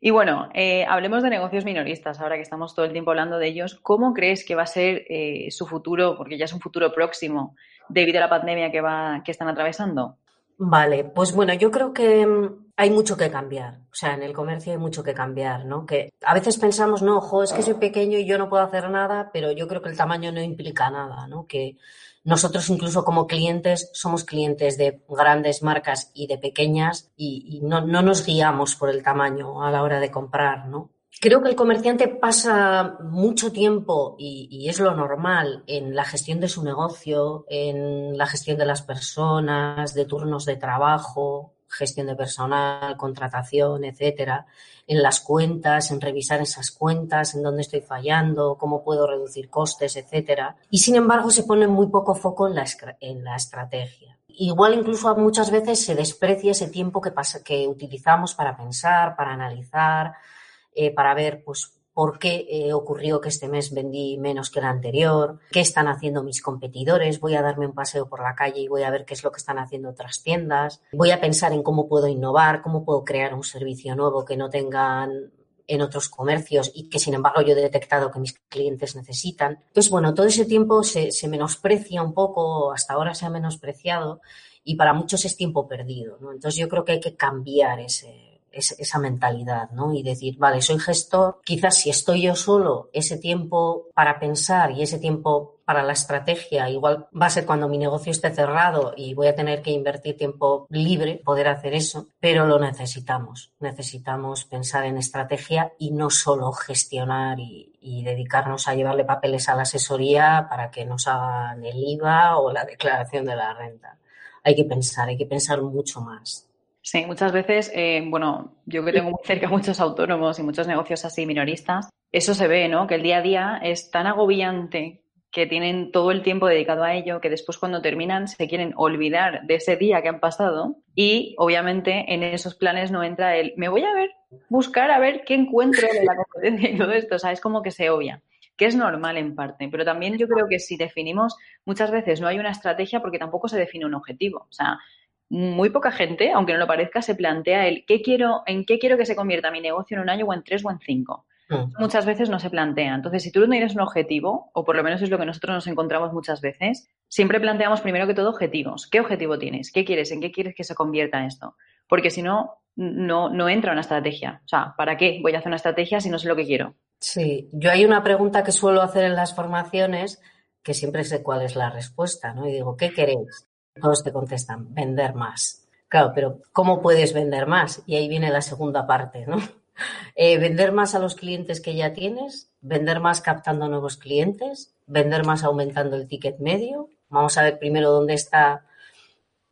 Y bueno, eh, hablemos de negocios minoristas, ahora que estamos todo el tiempo hablando de ellos. ¿Cómo crees que va a ser eh, su futuro, porque ya es un futuro próximo, debido a la pandemia que, va, que están atravesando? Vale, pues bueno, yo creo que mm, hay mucho que cambiar. O sea, en el comercio hay mucho que cambiar, ¿no? Que a veces pensamos, no, ojo, es que soy pequeño y yo no puedo hacer nada, pero yo creo que el tamaño no implica nada, ¿no? Que nosotros incluso como clientes somos clientes de grandes marcas y de pequeñas y, no, nos guiamos por el tamaño a la hora de comprar, ¿no? Creo que el comerciante pasa mucho tiempo, y, y, es lo normal, en la gestión de su negocio, en la gestión de las personas, de turnos de trabajo, gestión de personal, contratación, etcétera, en las cuentas, en revisar esas cuentas, en dónde estoy fallando, cómo puedo reducir costes, etcétera. Y sin embargo se pone muy poco foco en la, en la estrategia. Igual incluso muchas veces se desprecia ese tiempo que, pasa, que utilizamos para pensar, para analizar, eh, para ver pues por qué eh, ocurrió que este mes vendí menos que el anterior, qué están haciendo mis competidores, voy a darme un paseo por la calle y voy a ver qué es lo que están haciendo otras tiendas, voy a pensar en cómo puedo innovar, cómo puedo crear un servicio nuevo que no tengan en otros comercios y que sin embargo yo he detectado que mis clientes necesitan. Entonces, bueno, todo ese tiempo se, se menosprecia un poco, hasta ahora se ha menospreciado y para muchos es tiempo perdido. Entonces yo creo que hay que cambiar ese, esa mentalidad, ¿no? Y decir, vale, soy gestor, quizás si estoy yo solo, ese tiempo para pensar y ese tiempo para la estrategia, igual va a ser cuando mi negocio esté cerrado y voy a tener que invertir tiempo libre, poder hacer eso, pero lo necesitamos. Necesitamos pensar en estrategia y no solo gestionar y, y dedicarnos a llevarle papeles a la asesoría para que nos hagan el IVA o la declaración de la renta. Hay que pensar, hay que pensar mucho más. Sí, muchas veces, eh, bueno, yo que tengo muy cerca muchos autónomos y muchos negocios así minoristas, eso se ve, ¿no? Que el día a día es tan agobiante que tienen todo el tiempo dedicado a ello, que después cuando terminan se quieren olvidar de ese día que han pasado y obviamente en esos planes no entra el me voy a ver, buscar a ver qué encuentro de la competencia y todo esto, o sea, es como que se obvia, que es normal en parte, pero también yo creo que si definimos, muchas veces no hay una estrategia porque tampoco se define un objetivo, o sea, muy poca gente, aunque no lo parezca, se plantea el ¿qué quiero, en qué quiero que se convierta mi negocio en un año o en tres o en cinco. Mm. Muchas veces no se plantea. Entonces, si tú no tienes un objetivo, o por lo menos es lo que nosotros nos encontramos muchas veces, siempre planteamos primero que todo objetivos. ¿Qué objetivo tienes? ¿Qué quieres? ¿En qué quieres que se convierta esto? Porque si no, no, no entra una estrategia. O sea, ¿para qué voy a hacer una estrategia si no sé lo que quiero? Sí, yo hay una pregunta que suelo hacer en las formaciones que siempre sé cuál es la respuesta, ¿no? Y digo, ¿qué queréis? Todos te contestan, vender más. Claro, pero ¿cómo puedes vender más? Y ahí viene la segunda parte, ¿no? Eh, vender más a los clientes que ya tienes, vender más captando nuevos clientes, vender más aumentando el ticket medio. Vamos a ver primero dónde está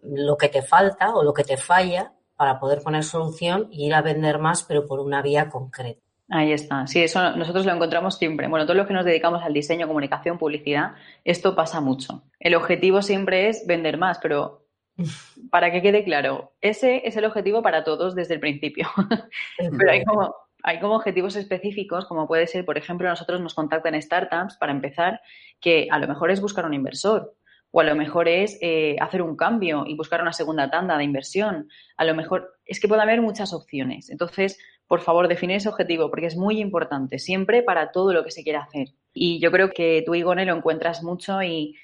lo que te falta o lo que te falla para poder poner solución y ir a vender más, pero por una vía concreta. Ahí está. Sí, eso nosotros lo encontramos siempre. Bueno, todos los que nos dedicamos al diseño, comunicación, publicidad, esto pasa mucho. El objetivo siempre es vender más, pero para que quede claro, ese es el objetivo para todos desde el principio. pero hay como, hay como objetivos específicos, como puede ser, por ejemplo, nosotros nos contactan startups para empezar, que a lo mejor es buscar un inversor o a lo mejor es eh, hacer un cambio y buscar una segunda tanda de inversión. A lo mejor es que puede haber muchas opciones. Entonces, por favor, definir ese objetivo porque es muy importante siempre para todo lo que se quiera hacer. Y yo creo que tú, Igone, lo encuentras mucho y,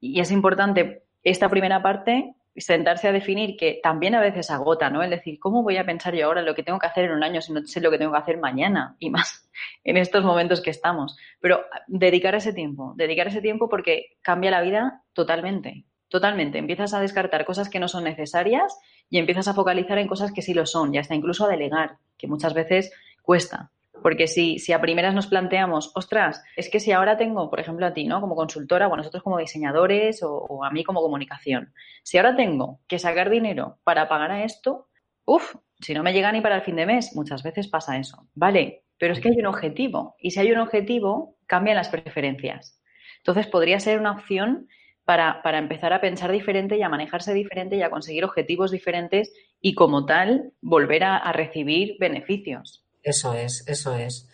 y es importante esta primera parte sentarse a definir que también a veces agota, ¿no? El decir, ¿cómo voy a pensar yo ahora lo que tengo que hacer en un año si no sé lo que tengo que hacer mañana? Y más en estos momentos que estamos. Pero dedicar ese tiempo, dedicar ese tiempo porque cambia la vida totalmente, totalmente. Empiezas a descartar cosas que no son necesarias y empiezas a focalizar en cosas que sí lo son, ya hasta incluso a delegar, que muchas veces cuesta. Porque si, si a primeras nos planteamos, ostras, es que si ahora tengo, por ejemplo, a ti, ¿no? Como consultora, o a nosotros como diseñadores, o, a mí como comunicación, si ahora tengo que sacar dinero para pagar a esto, uff, si no me llega ni para el fin de mes, muchas veces pasa eso. Vale, pero es que hay un objetivo. Y si hay un objetivo, cambian las preferencias. Entonces podría ser una opción para, para, empezar a pensar diferente y a manejarse diferente y a conseguir objetivos diferentes y como tal volver a recibir beneficios. Eso es, eso es.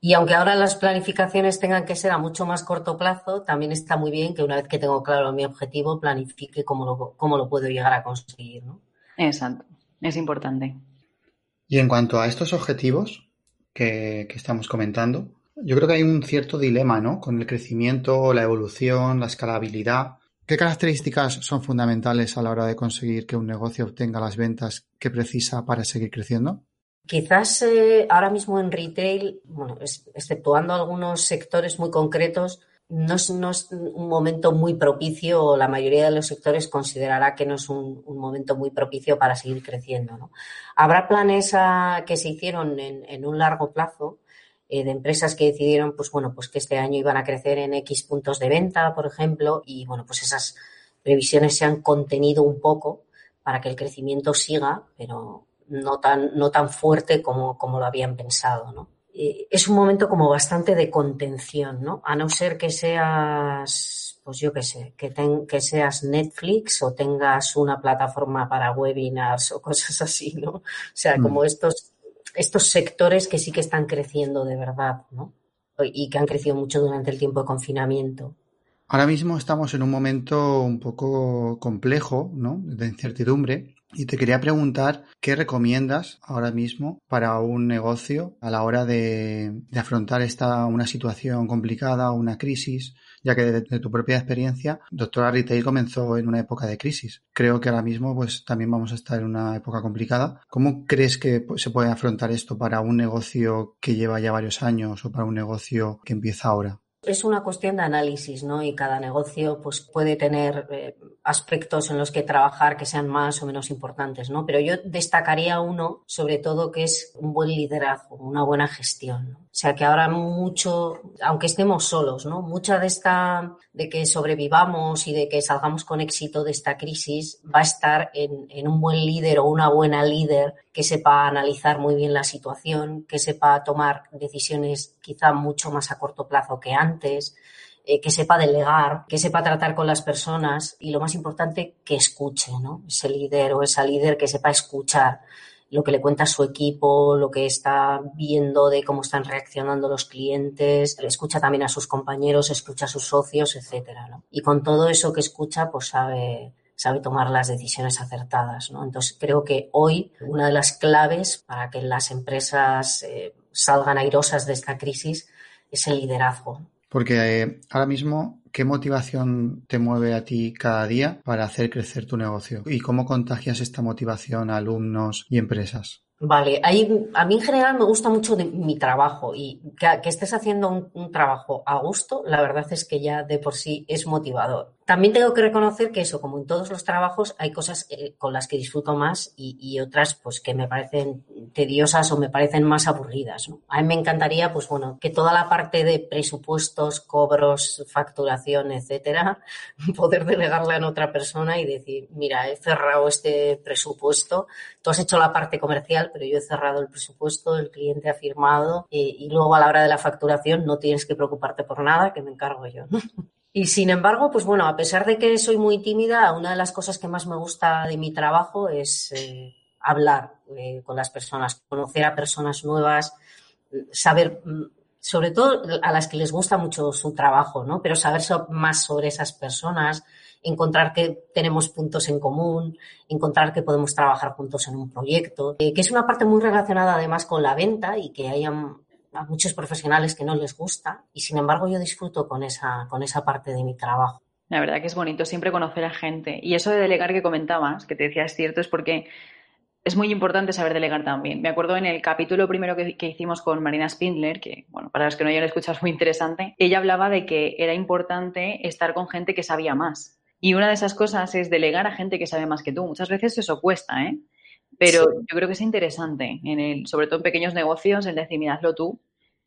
Y aunque ahora las planificaciones tengan que ser a mucho más corto plazo, también está muy bien que una vez que tengo claro mi objetivo, planifique cómo lo, cómo lo puedo llegar a conseguir. ¿no? Exacto, es importante. Y en cuanto a estos objetivos que, que estamos comentando, yo creo que hay un cierto dilema ¿no? con el crecimiento, la evolución, la escalabilidad. ¿Qué características son fundamentales a la hora de conseguir que un negocio obtenga las ventas que precisa para seguir creciendo? Quizás eh, ahora mismo en retail, bueno, exceptuando algunos sectores muy concretos, no es, un momento muy propicio, o la mayoría de los sectores considerará que no es un, momento muy propicio para seguir creciendo. Habrá planes que se hicieron en, un largo plazo eh, de empresas que decidieron, pues bueno, pues que este año iban a crecer en X puntos de venta, por ejemplo, y bueno, pues esas previsiones se han contenido un poco para que el crecimiento siga, pero no tan, no tan fuerte como, como lo habían pensado, ¿no? es un momento como bastante de contención, ¿no? A no ser que seas, pues yo qué sé, que, que seas Netflix o tengas una plataforma para webinars o cosas así, ¿no? O sea, como mm. estos, estos sectores que sí que están creciendo de verdad, ¿no? Y que han crecido mucho durante el tiempo de confinamiento. Ahora mismo estamos en un momento un poco complejo, ¿no? De incertidumbre. Y te quería preguntar qué recomiendas ahora mismo para un negocio a la hora de, afrontar esta una situación complicada, una crisis, ya que de, tu propia experiencia, Doctora Retail comenzó en una época de crisis. Creo que ahora mismo pues también vamos a estar en una época complicada. ¿Cómo crees que se puede afrontar esto para un negocio que lleva ya varios años o para un negocio que empieza ahora? Es una cuestión de análisis, ¿no? Y cada negocio pues, puede tener eh, aspectos en los que trabajar que sean más o menos importantes, ¿no? Pero yo destacaría uno, sobre todo, que es un buen liderazgo, una buena gestión. O sea, que ahora mucho, aunque estemos solos, ¿no? Mucha de esta, de que sobrevivamos y de que salgamos con éxito de esta crisis va a estar en, un buen líder o una buena líder que sepa analizar muy bien la situación, que sepa tomar decisiones quizá mucho más a corto plazo que antes, eh, que sepa delegar, que sepa tratar con las personas y lo más importante, que escuche, ¿no? Ese líder o esa líder que sepa escuchar lo que le cuenta su equipo, lo que está viendo de cómo están reaccionando los clientes, escucha también a sus compañeros, escucha a sus socios, etcétera, ¿no? Y con todo eso que escucha, pues sabe sabe tomar las decisiones acertadas. ¿no? Entonces, creo que hoy una de las claves para que las empresas eh, salgan airosas de esta crisis es el liderazgo. Porque eh, ahora mismo, ¿qué motivación te mueve a ti cada día para hacer crecer tu negocio? ¿Y cómo contagias esta motivación a alumnos y empresas? Vale, a mí en general me gusta mucho mi trabajo y que, estés haciendo un, trabajo a gusto, la verdad es que ya de por sí es motivador. También tengo que reconocer que eso, como en todos los trabajos, hay cosas eh, con las que disfruto más y, otras pues que me parecen tediosas o me parecen más aburridas. A mí me encantaría, pues bueno, que toda la parte de presupuestos, cobros, facturación, etcétera, poder delegarla en otra persona y decir, mira, he cerrado este presupuesto, tú has hecho la parte comercial, pero yo he cerrado el presupuesto, el cliente ha firmado eh, y luego a la hora de la facturación no tienes que preocuparte por nada, que me encargo yo. Y sin embargo, pues bueno, a pesar de que soy muy tímida, una de las cosas que más me gusta de mi trabajo es eh, hablar eh, con las personas, conocer a personas nuevas, saber, mm, sobre todo a las que les gusta mucho su trabajo, ¿no? Pero saber más sobre esas personas encontrar que tenemos puntos en común, encontrar que podemos trabajar juntos en un proyecto, eh, que es una parte muy relacionada además con la venta y que hay a muchos profesionales que no les gusta y sin embargo yo disfruto con esa, con esa parte de mi trabajo. La verdad que es bonito siempre conocer a gente. Y eso de delegar que comentabas, que te decía es cierto, es porque es muy importante saber delegar también. Me acuerdo en el capítulo primero que, hicimos con Marina Spindler, que, bueno, para los que no hayan escuchado es muy interesante, ella hablaba de que era importante estar con gente que sabía más. Y una de esas cosas es delegar a gente que sabe más que tú. Muchas veces eso cuesta, ¿eh? Pero yo creo que es interesante, en el, sobre todo en pequeños negocios, el decir, mira, hazlo tú,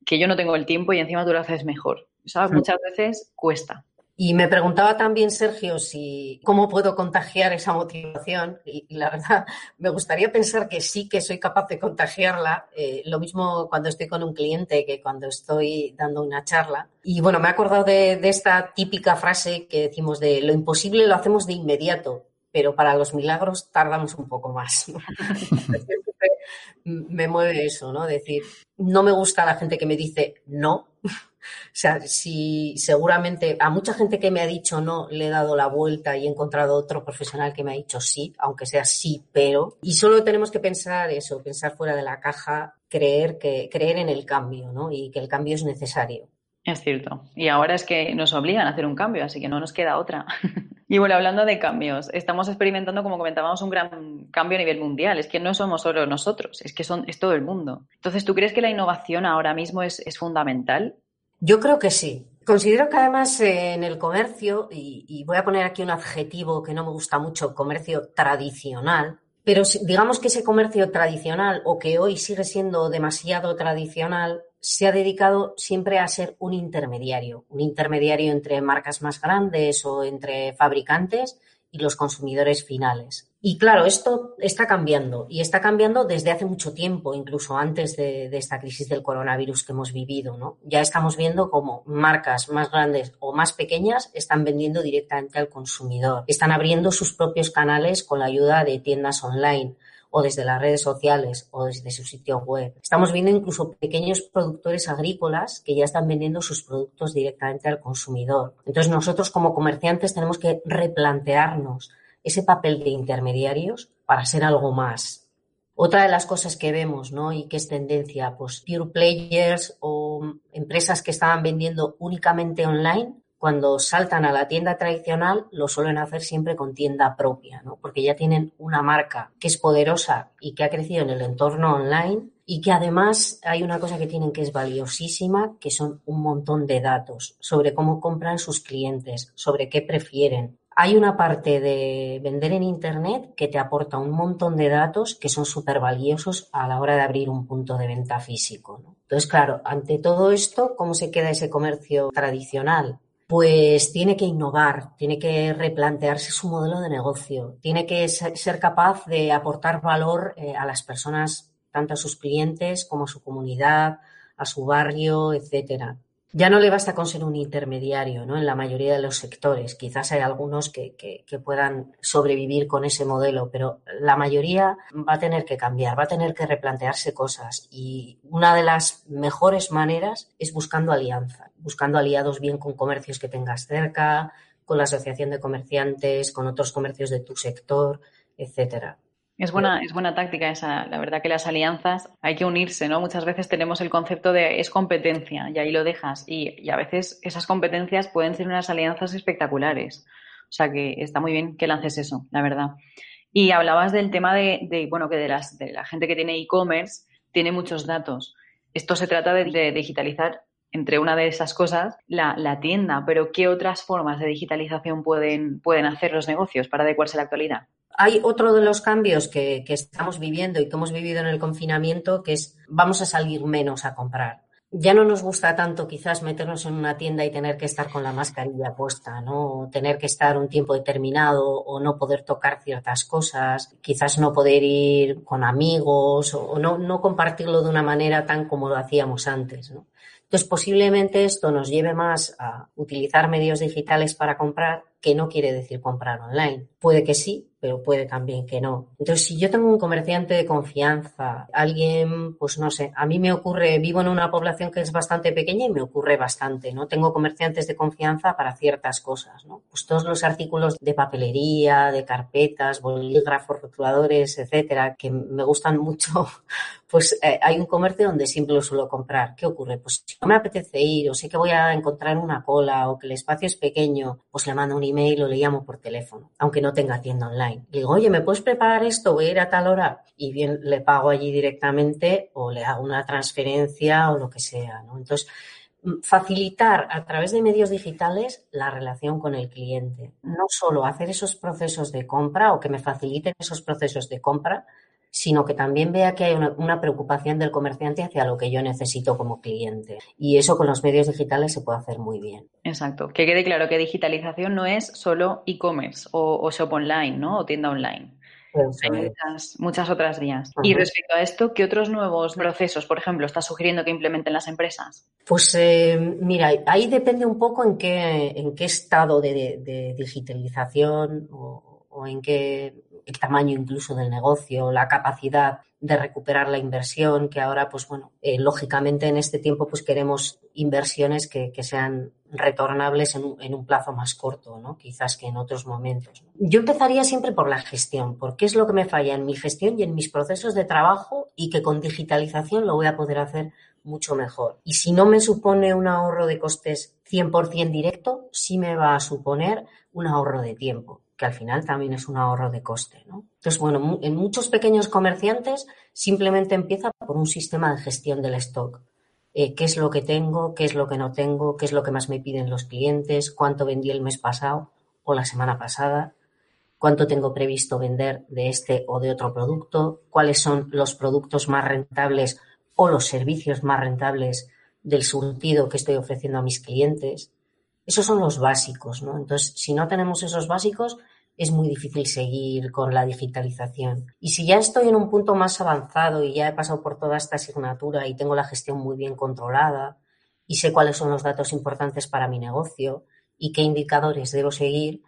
que yo no tengo el tiempo y encima tú lo haces mejor. ¿Sabes? Muchas veces cuesta. Y me preguntaba también, Sergio, si cómo puedo contagiar esa motivación. Y, la verdad, me gustaría pensar que sí que soy capaz de contagiarla. Eh, lo mismo cuando estoy con un cliente que cuando estoy dando una charla. Y bueno, me he acordado de, de esta típica frase que decimos de lo imposible lo hacemos de inmediato, pero para los milagros tardamos un poco más. me mueve eso, ¿no? Decir, no me gusta la gente que me dice no o sea, si seguramente a mucha gente que me ha dicho no le he dado la vuelta y he encontrado otro profesional que me ha dicho sí, aunque sea sí, pero. Y solo tenemos que pensar eso, pensar fuera de la caja, creer que, creer en el cambio, ¿no? Y que el cambio es necesario. Es cierto. Y ahora es que nos obligan a hacer un cambio, así que no nos queda otra. y bueno, hablando de cambios, estamos experimentando, como comentábamos, un gran cambio a nivel mundial. Es que no somos solo nosotros, es que son, es todo el mundo. Entonces, ¿tú crees que la innovación ahora mismo es, es fundamental? Yo creo que sí. Considero que además eh, en el comercio, y, voy a poner aquí un adjetivo que no me gusta mucho, comercio tradicional, pero digamos que ese comercio tradicional o que hoy sigue siendo demasiado tradicional, se ha dedicado siempre a ser un intermediario, un intermediario entre marcas más grandes o entre fabricantes y los consumidores finales. Y claro, esto está cambiando y está cambiando desde hace mucho tiempo, incluso antes de, esta crisis del coronavirus que hemos vivido. ¿no? Ya estamos viendo cómo marcas más grandes o más pequeñas están vendiendo directamente al consumidor. Están abriendo sus propios canales con la ayuda de tiendas online o desde las redes sociales o desde su sitio web. Estamos viendo incluso pequeños productores agrícolas que ya están vendiendo sus productos directamente al consumidor. Entonces nosotros como comerciantes tenemos que replantearnos ese papel de intermediarios para ser algo más. Otra de las cosas que vemos, ¿no? Y que es tendencia, pues pure players o empresas que estaban vendiendo únicamente online, cuando saltan a la tienda tradicional, lo suelen hacer siempre con tienda propia, ¿no? Porque ya tienen una marca que es poderosa y que ha crecido en el entorno online y que además hay una cosa que tienen que es valiosísima, que son un montón de datos sobre cómo compran sus clientes, sobre qué prefieren, hay una parte de vender en Internet que te aporta un montón de datos que son súper valiosos a la hora de abrir un punto de venta físico. Entonces, claro, ante todo esto, ¿cómo se queda ese comercio tradicional? Pues tiene que innovar, tiene que replantearse su modelo de negocio, tiene que ser capaz de aportar valor eh, a las personas, tanto a sus clientes como a su comunidad, a su barrio, etcétera. Ya no le basta con ser un intermediario ¿no? en la mayoría de los sectores. Quizás hay algunos que, puedan sobrevivir con ese modelo, pero la mayoría va a tener que cambiar, va a tener que replantearse cosas. Y una de las mejores maneras es buscando alianza, buscando aliados bien con comercios que tengas cerca, con la asociación de comerciantes, con otros comercios de tu sector, etcétera. Es buena, es buena táctica esa. La verdad que las alianzas hay que unirse, ¿no? Muchas veces tenemos el concepto de es competencia y ahí lo dejas. Y, a veces esas competencias pueden ser unas alianzas espectaculares. O sea que está muy bien que lances eso, la verdad. Y hablabas del tema de, bueno, que de, las, de la gente que tiene e-commerce tiene muchos datos. Esto se trata de, digitalizar entre una de esas cosas, la, tienda, pero ¿qué otras formas de digitalización pueden, pueden hacer los negocios para adecuarse a la actualidad? Hay otro de los cambios que, estamos viviendo y que hemos vivido en el confinamiento, que es vamos a salir menos a comprar. Ya no nos gusta tanto quizás meternos en una tienda y tener que estar con la mascarilla puesta, ¿no? tener que estar un tiempo determinado o no poder tocar ciertas cosas, quizás no poder ir con amigos o no, no compartirlo de una manera tan como lo hacíamos antes. Entonces, posiblemente esto nos lleve más a utilizar medios digitales para comprar, que no quiere decir comprar online. Puede que sí, pero puede también que no. Entonces, si yo tengo un comerciante de confianza, alguien, pues no sé, a mí me ocurre, vivo en una población que es bastante pequeña y me ocurre bastante, ¿no? Tengo comerciantes de confianza para ciertas cosas, ¿no? Pues todos los artículos de papelería, de carpetas, bolígrafos, rotuladores, etcétera, que me gustan mucho pues eh, hay un comercio donde siempre lo suelo comprar. ¿Qué ocurre? Pues si no me apetece ir o sé que voy a encontrar una cola o que el espacio es pequeño, pues le mando un email o le llamo por teléfono, aunque no tenga tienda online. Digo, oye, ¿me puedes preparar esto? Voy a ir a tal hora y bien le pago allí directamente o le hago una transferencia o lo que sea, ¿no? Entonces, mm, facilitar a través de medios digitales la relación con el cliente. No solo hacer esos procesos de compra o que me faciliten esos procesos de compra, sino que también vea que hay una, preocupación del comerciante hacia lo que yo necesito como cliente. Y eso con los medios digitales se puede hacer muy bien. Exacto. Que quede claro que digitalización no es solo e-commerce o, shop online, ¿no? O tienda online. Hay muchas, otras vías. Y respecto a esto, ¿qué otros nuevos procesos, por ejemplo, estás sugiriendo que implementen las empresas? Pues eh, mira, ahí depende un poco en qué, en qué estado de, digitalización o, o, en qué el tamaño incluso del negocio, la capacidad de recuperar la inversión, que ahora, pues bueno, eh, lógicamente en este tiempo pues queremos inversiones que, sean retornables en un, plazo más corto, ¿no? Quizás que en otros momentos. Yo empezaría siempre por la gestión, porque es lo que me falla en mi gestión y en mis procesos de trabajo y que con digitalización lo voy a poder hacer mucho mejor. Y si no me supone un ahorro de costes 100% directo, sí me va a suponer un ahorro de tiempo que al final también es un ahorro de coste. ¿no? Entonces, bueno, en muchos pequeños comerciantes simplemente empieza por un sistema de gestión del stock. Eh, ¿Qué es lo que tengo? ¿Qué es lo que no tengo? ¿Qué es lo que más me piden los clientes? ¿Cuánto vendí el mes pasado o la semana pasada? ¿Cuánto tengo previsto vender de este o de otro producto? ¿Cuáles son los productos más rentables o los servicios más rentables del surtido que estoy ofreciendo a mis clientes? Esos son los básicos, ¿no? Entonces, si no tenemos esos básicos, es muy difícil seguir con la digitalización. Y si ya estoy en un punto más avanzado y ya he pasado por toda esta asignatura y tengo la gestión muy bien controlada y sé cuáles son los datos importantes para mi negocio y qué indicadores debo seguir,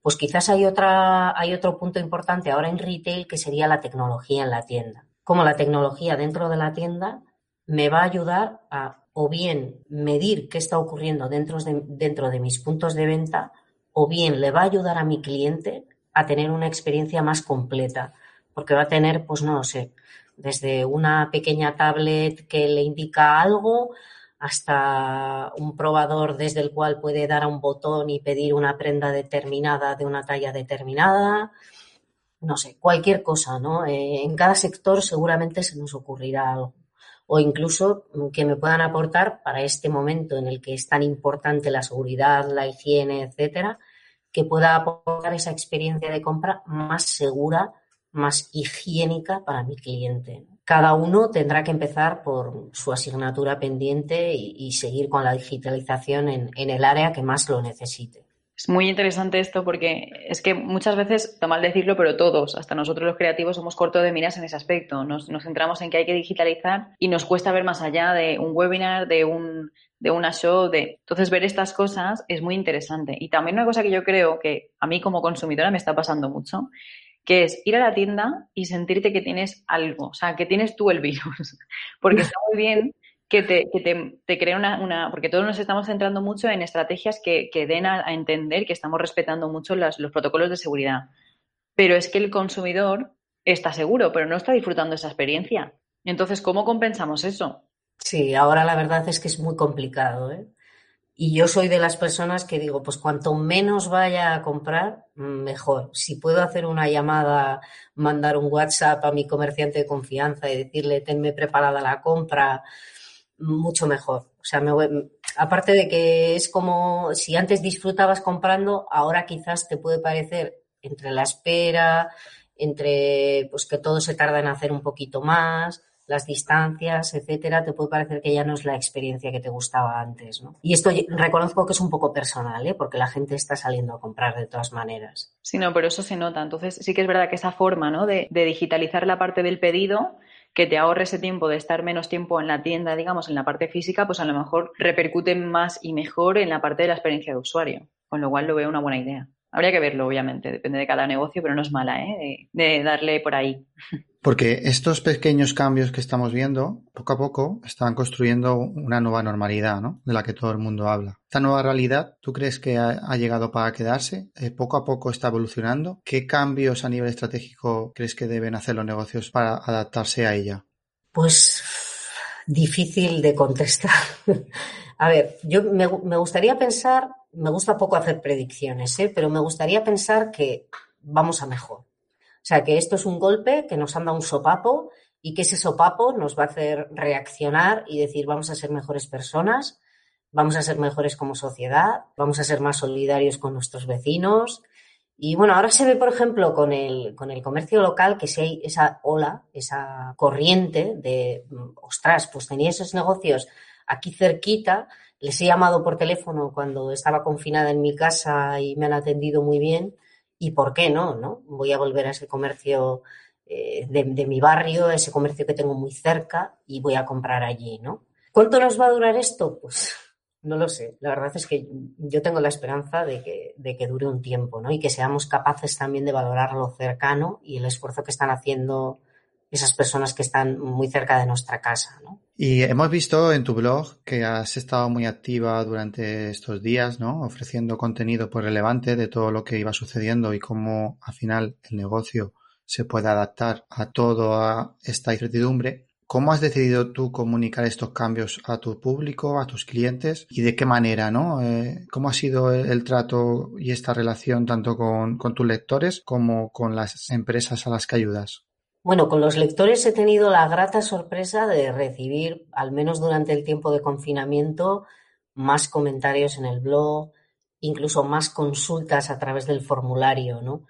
pues quizás hay otra, hay otro punto importante ahora en retail que sería la tecnología en la tienda. Como la tecnología dentro de la tienda me va a ayudar a o bien medir qué está ocurriendo dentro de, dentro de mis puntos de venta, o bien le va a ayudar a mi cliente a tener una experiencia más completa, porque va a tener, pues no sé, desde una pequeña tablet que le indica algo hasta un probador desde el cual puede dar a un botón y pedir una prenda determinada de una talla determinada, no sé, cualquier cosa, ¿no? Eh, en cada sector seguramente se nos ocurrirá algo o incluso mm, que me puedan aportar para este momento en el que es tan importante la seguridad, la higiene, etcétera, que pueda aportar esa experiencia de compra más segura, más higiénica para mi cliente. Cada uno tendrá que empezar por su asignatura pendiente y, seguir con la digitalización en el área que más lo necesite. Es muy interesante esto porque es que muchas veces, está mal decirlo, pero todos, hasta nosotros los creativos, somos cortos de miras en ese aspecto. Nos, centramos en que hay que digitalizar y nos cuesta ver más allá de un webinar, de un de una show, de... Entonces, ver estas cosas es muy interesante. Y también una cosa que yo creo que a mí como consumidora me está pasando mucho, que es ir a la tienda y sentirte que tienes algo, o sea, que tienes tú el virus. Porque está muy bien que te, que cree una, Porque todos nos estamos centrando mucho en estrategias que, den a, entender que estamos respetando mucho los protocolos de seguridad. Pero es que el consumidor está seguro, pero no está disfrutando esa experiencia. Entonces, ¿cómo compensamos eso? Sí, ahora la verdad es que es muy complicado. ¿eh? Y yo soy de las personas que digo, pues cuanto menos vaya a comprar, mejor. Si puedo hacer una llamada, mandar un WhatsApp a mi comerciante de confianza y decirle, tenme preparada la compra, mucho mejor. O sea, aparte de que es como si antes disfrutabas comprando, ahora quizás te puede parecer entre la espera, entre pues que todo se tarda en hacer un poquito más, las distancias, etcétera, te puede parecer que ya no es la experiencia que te gustaba antes, ¿no? Y esto reconozco que es un poco personal, ¿eh? Porque la gente está saliendo a comprar de todas maneras. Sí, no, pero eso se nota. Entonces, sí que es verdad que esa forma, ¿no? De digitalizar la parte del pedido que te ahorre ese tiempo de estar menos tiempo en la tienda, digamos, en la parte física, pues a lo mejor repercute más y mejor en la parte de la experiencia de usuario, con lo cual lo veo una buena idea. Habría que verlo, obviamente, depende de cada negocio, pero no es mala, ¿eh? de darle por ahí. Porque estos pequeños cambios que estamos viendo, poco a poco, están construyendo una nueva normalidad, ¿no? De la que todo el mundo habla. Esta nueva realidad, ¿tú crees que ha, llegado para quedarse? Eh, ¿Poco a poco está evolucionando? ¿Qué cambios a nivel estratégico crees que deben hacer los negocios para adaptarse a ella? Pues difícil de contestar. a ver, yo me, me, gustaría pensar, me gusta poco hacer predicciones, ¿eh? pero me gustaría pensar que vamos a mejor. O sea, que esto es un golpe que nos anda un sopapo y que ese sopapo nos va a hacer reaccionar y decir vamos a ser mejores personas, vamos a ser mejores como sociedad, vamos a ser más solidarios con nuestros vecinos. Y bueno, ahora se ve, por ejemplo, con el, con el comercio local que si hay esa ola, esa corriente de, ostras, pues tenía esos negocios aquí cerquita, les he llamado por teléfono cuando estaba confinada en mi casa y me han atendido muy bien y por qué no, ¿no? Voy a volver a ese comercio eh, de, mi barrio, ese comercio que tengo muy cerca y voy a comprar allí, ¿no? ¿Cuánto nos va a durar esto? Pues no lo sé. La verdad es que yo tengo la esperanza de que, de que dure un tiempo, ¿no? Y que seamos capaces también de valorar lo cercano y el esfuerzo que están haciendo esas personas que están muy cerca de nuestra casa, ¿no? Y hemos visto en tu blog que has estado muy activa durante estos días, ¿no? Ofreciendo contenido pues relevante de todo lo que iba sucediendo y cómo al final el negocio se puede adaptar a toda esta incertidumbre. ¿Cómo has decidido tú comunicar estos cambios a tu público, a tus clientes y de qué manera, no? Eh, ¿Cómo ha sido el, trato y esta relación tanto con tus lectores como con las empresas a las que ayudas? Bueno, con los lectores he tenido la grata sorpresa de recibir, al menos durante el tiempo de confinamiento, más comentarios en el blog, incluso más consultas a través del formulario, ¿no?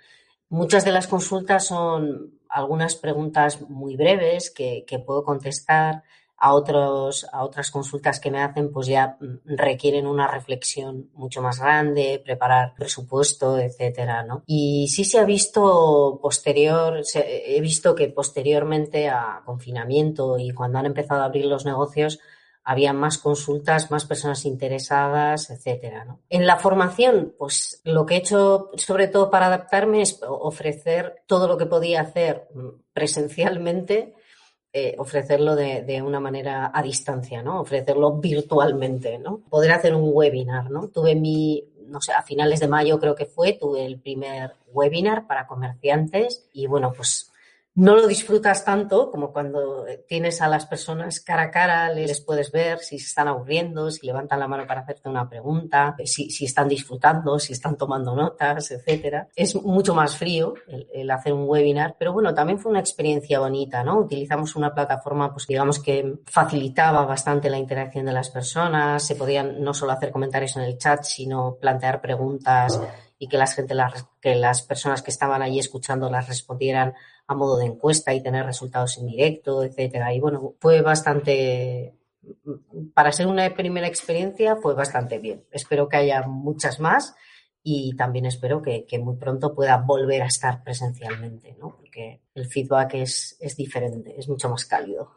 Muchas de las consultas son algunas preguntas muy breves que, que puedo contestar a, otros, a otras consultas que me hacen, pues ya mm, requieren una reflexión mucho más grande, preparar presupuesto, etcétera, ¿no? Y sí se ha visto posterior, he visto que posteriormente a confinamiento y cuando han empezado a abrir los negocios, había más consultas, más personas interesadas, etcétera. ¿no? En la formación, pues lo que he hecho sobre todo para adaptarme es ofrecer todo lo que podía hacer mm, presencialmente eh, ofrecerlo de, una manera a distancia, ¿no? Ofrecerlo virtualmente, ¿no? Poder hacer un webinar, ¿no? Tuve mi, no sé, a finales de mayo creo que fue, tuve el primer webinar para comerciantes y bueno, pues no lo disfrutas tanto como cuando tienes a las personas cara a cara, les puedes ver si se están aburriendo, si levantan la mano para hacerte una pregunta, si, están disfrutando, si están tomando notas, etcétera. Es mucho más frío el, hacer un webinar, pero bueno, también fue una experiencia bonita, ¿no? Utilizamos una plataforma, pues digamos que facilitaba bastante la interacción de las personas, se podían no solo hacer comentarios en el chat, sino plantear preguntas y que las gente, que las personas que estaban allí escuchando las respondieran a modo de encuesta y tener resultados en directo, etcétera. Y bueno, fue bastante, para ser una primera experiencia, fue bastante bien. Espero que haya muchas más y también espero que, muy pronto pueda volver a estar presencialmente, ¿no? Porque el feedback es, es diferente, es mucho más cálido.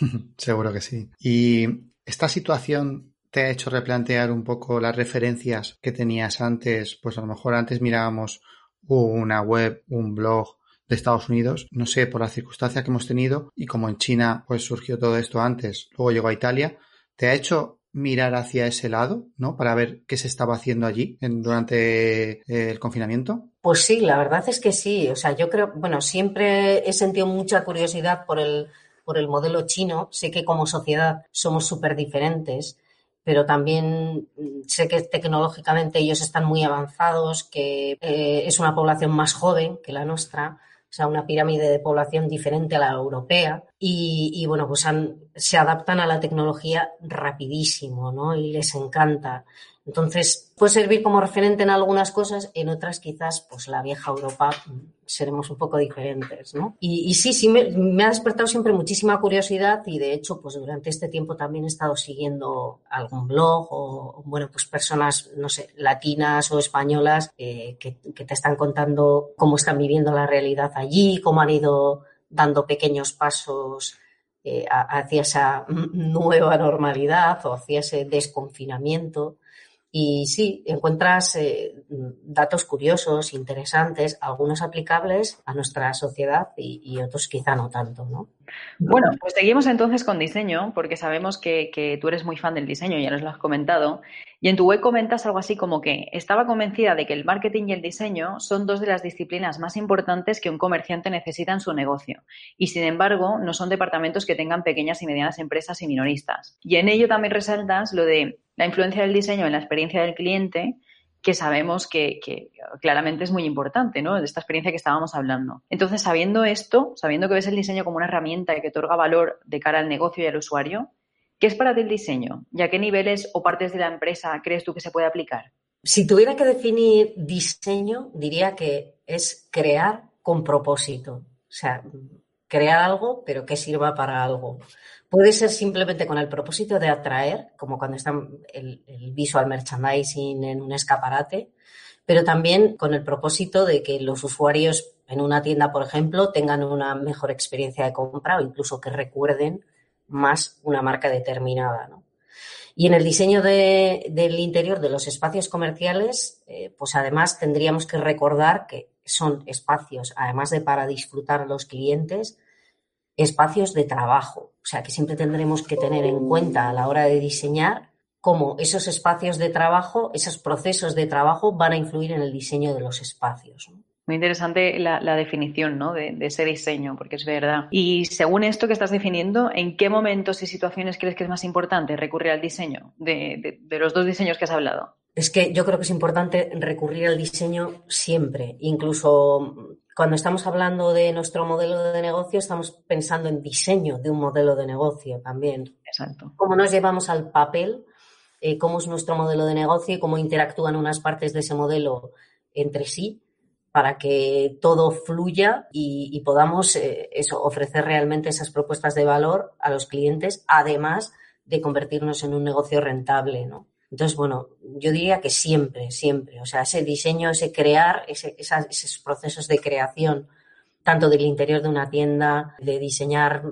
Seguro que sí. Y esta situación te ha hecho replantear un poco las referencias que tenías antes, pues a lo mejor antes mirábamos una web, un blog de Estados Unidos, no sé, por la circunstancia que hemos tenido y como en China pues surgió todo esto antes, luego llegó a Italia, ¿te ha hecho mirar hacia ese lado, ¿no? Para ver qué se estaba haciendo allí durante eh, el confinamiento? Pues sí, la verdad es que sí. O sea, yo creo, bueno, siempre he sentido mucha curiosidad por el, por el modelo chino. Sé que como sociedad somos súper diferentes, pero también sé que tecnológicamente ellos están muy avanzados, que eh, es una población más joven que la nuestra o sea, una pirámide de población diferente a la europea y, bueno, pues se adaptan a la tecnología rapidísimo, ¿no? Y les encanta. Entonces, puede servir como referente en algunas cosas, en otras quizás, pues la vieja Europa seremos un poco diferentes, ¿no? Y, sí, sí, me, ha despertado siempre muchísima curiosidad y de hecho, pues durante este tiempo también he estado siguiendo algún blog o, bueno, pues personas, no sé, latinas o españolas eh, que, que te están contando cómo están viviendo la realidad allí, cómo han ido dando pequeños pasos eh, hacia esa nueva normalidad o hacia ese desconfinamiento. Y sí, encuentras eh, datos curiosos, interesantes, algunos aplicables a nuestra sociedad y, otros quizá no tanto, ¿no? Bueno, pues seguimos entonces con diseño, porque sabemos que, que, tú eres muy fan del diseño, ya nos lo has comentado, y en tu web comentas algo así como que estaba convencida de que el marketing y el diseño son dos de las disciplinas más importantes que un comerciante necesita en su negocio, y sin embargo no son departamentos que tengan pequeñas y medianas empresas y minoristas. Y en ello también resaltas lo de la influencia del diseño en la experiencia del cliente, que sabemos que, claramente es muy importante, ¿no? De esta experiencia que estábamos hablando. Entonces, sabiendo esto, sabiendo que ves el diseño como una herramienta que otorga valor de cara al negocio y al usuario, ¿qué es para ti el diseño? ¿Y a qué niveles o partes de la empresa crees tú que se puede aplicar? Si tuviera que definir diseño, diría que es crear con propósito. O sea, crear algo, pero que sirva para algo. Puede ser simplemente con el propósito de atraer, como cuando está el, visual merchandising en un escaparate, pero también con el propósito de que los usuarios en una tienda, por ejemplo, tengan una mejor experiencia de compra o incluso que recuerden más una marca determinada. Y en el diseño del interior de los espacios comerciales, eh, pues además tendríamos que recordar que son espacios, además de para disfrutar los clientes, espacios de trabajo. O sea, que siempre tendremos que tener en cuenta a la hora de diseñar cómo esos espacios de trabajo, esos procesos de trabajo van a influir en el diseño de los espacios. Muy interesante la, definición ¿no? de, ese diseño, porque es verdad. Y según esto que estás definiendo, ¿en qué momentos y situaciones crees que es más importante recurrir al diseño de los dos diseños que has hablado? Es que yo creo que es importante recurrir al diseño siempre, incluso cuando estamos hablando de nuestro modelo de negocio, estamos pensando en diseño de un modelo de negocio también. Exacto. Cómo nos llevamos al papel, eh, cómo es nuestro modelo de negocio y cómo interactúan unas partes de ese modelo entre sí para que todo fluya y, podamos eh, eso, ofrecer realmente esas propuestas de valor a los clientes, además de convertirnos en un negocio rentable, ¿no? Entonces, bueno, yo diría que siempre, siempre, o sea, ese diseño, ese crear, esos procesos de creación, tanto del interior de una tienda, de diseñar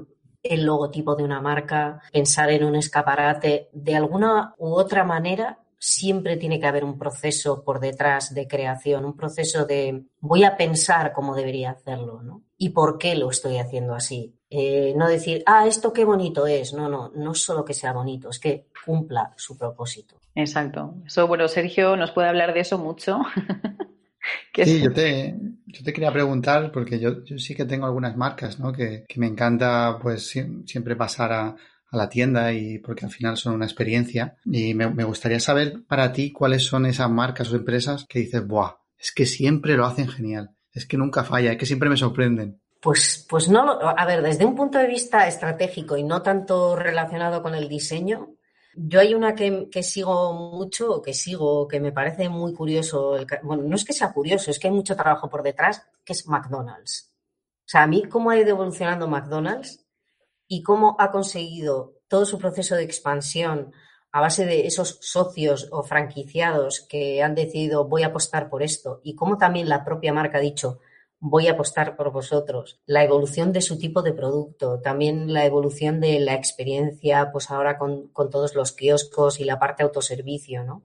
el logotipo de una marca, pensar en un escaparate, de alguna u otra manera siempre tiene que haber un proceso por detrás de creación, un proceso de voy a pensar cómo debería hacerlo, ¿no? ¿Y por qué lo estoy haciendo así? Eh, no decir, ah, esto qué bonito es. No, no, no solo que sea bonito, es que cumpla su propósito. Exacto. Eso, bueno, Sergio nos puede hablar de eso mucho. sí, yo te, yo te quería preguntar, porque yo, sí que tengo algunas marcas, ¿no? Que, me encanta, pues, siempre pasar a, la tienda y porque al final son una experiencia. Y me, gustaría saber para ti cuáles son esas marcas o empresas que dices, ¡buah! Es que siempre lo hacen genial. Es que nunca falla, es que siempre me sorprenden. Pues, pues no, a ver, desde un punto de vista estratégico y no tanto relacionado con el diseño, yo hay una que, sigo mucho, que sigo, que me parece muy curioso, bueno, no es que sea curioso, es que hay mucho trabajo por detrás, que es McDonald's. O sea, a mí cómo ha ido evolucionando McDonald's y cómo ha conseguido todo su proceso de expansión a base de esos socios o franquiciados que han decidido voy a apostar por esto y cómo también la propia marca ha dicho voy a apostar por vosotros. La evolución de su tipo de producto, también la evolución de la experiencia, pues ahora con, todos los kioscos y la parte autoservicio, ¿no?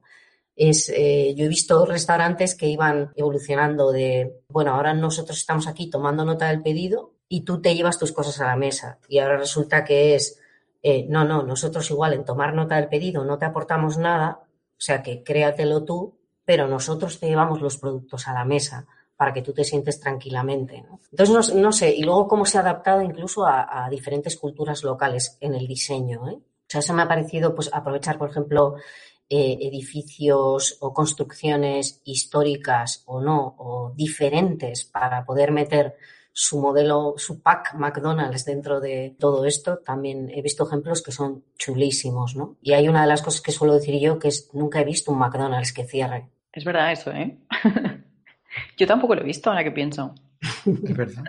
Es, eh, yo he visto restaurantes que iban evolucionando de, bueno, ahora nosotros estamos aquí tomando nota del pedido y tú te llevas tus cosas a la mesa. Y ahora resulta que es, eh, no, no, nosotros igual en tomar nota del pedido no te aportamos nada, o sea que créatelo tú, pero nosotros te llevamos los productos a la mesa para que tú te sientes tranquilamente. Entonces, no, sé, y luego cómo se ha adaptado incluso a, diferentes culturas locales en el diseño. ¿eh? O sea, eso me ha parecido pues, aprovechar, por ejemplo, eh, edificios o construcciones históricas o no, o diferentes para poder meter su modelo, su pack McDonald's dentro de todo esto, también he visto ejemplos que son chulísimos, ¿no? Y hay una de las cosas que suelo decir yo que es nunca he visto un McDonald's que cierre. Es verdad eso, ¿eh? Yo tampoco lo he visto, ahora que pienso. Es verdad.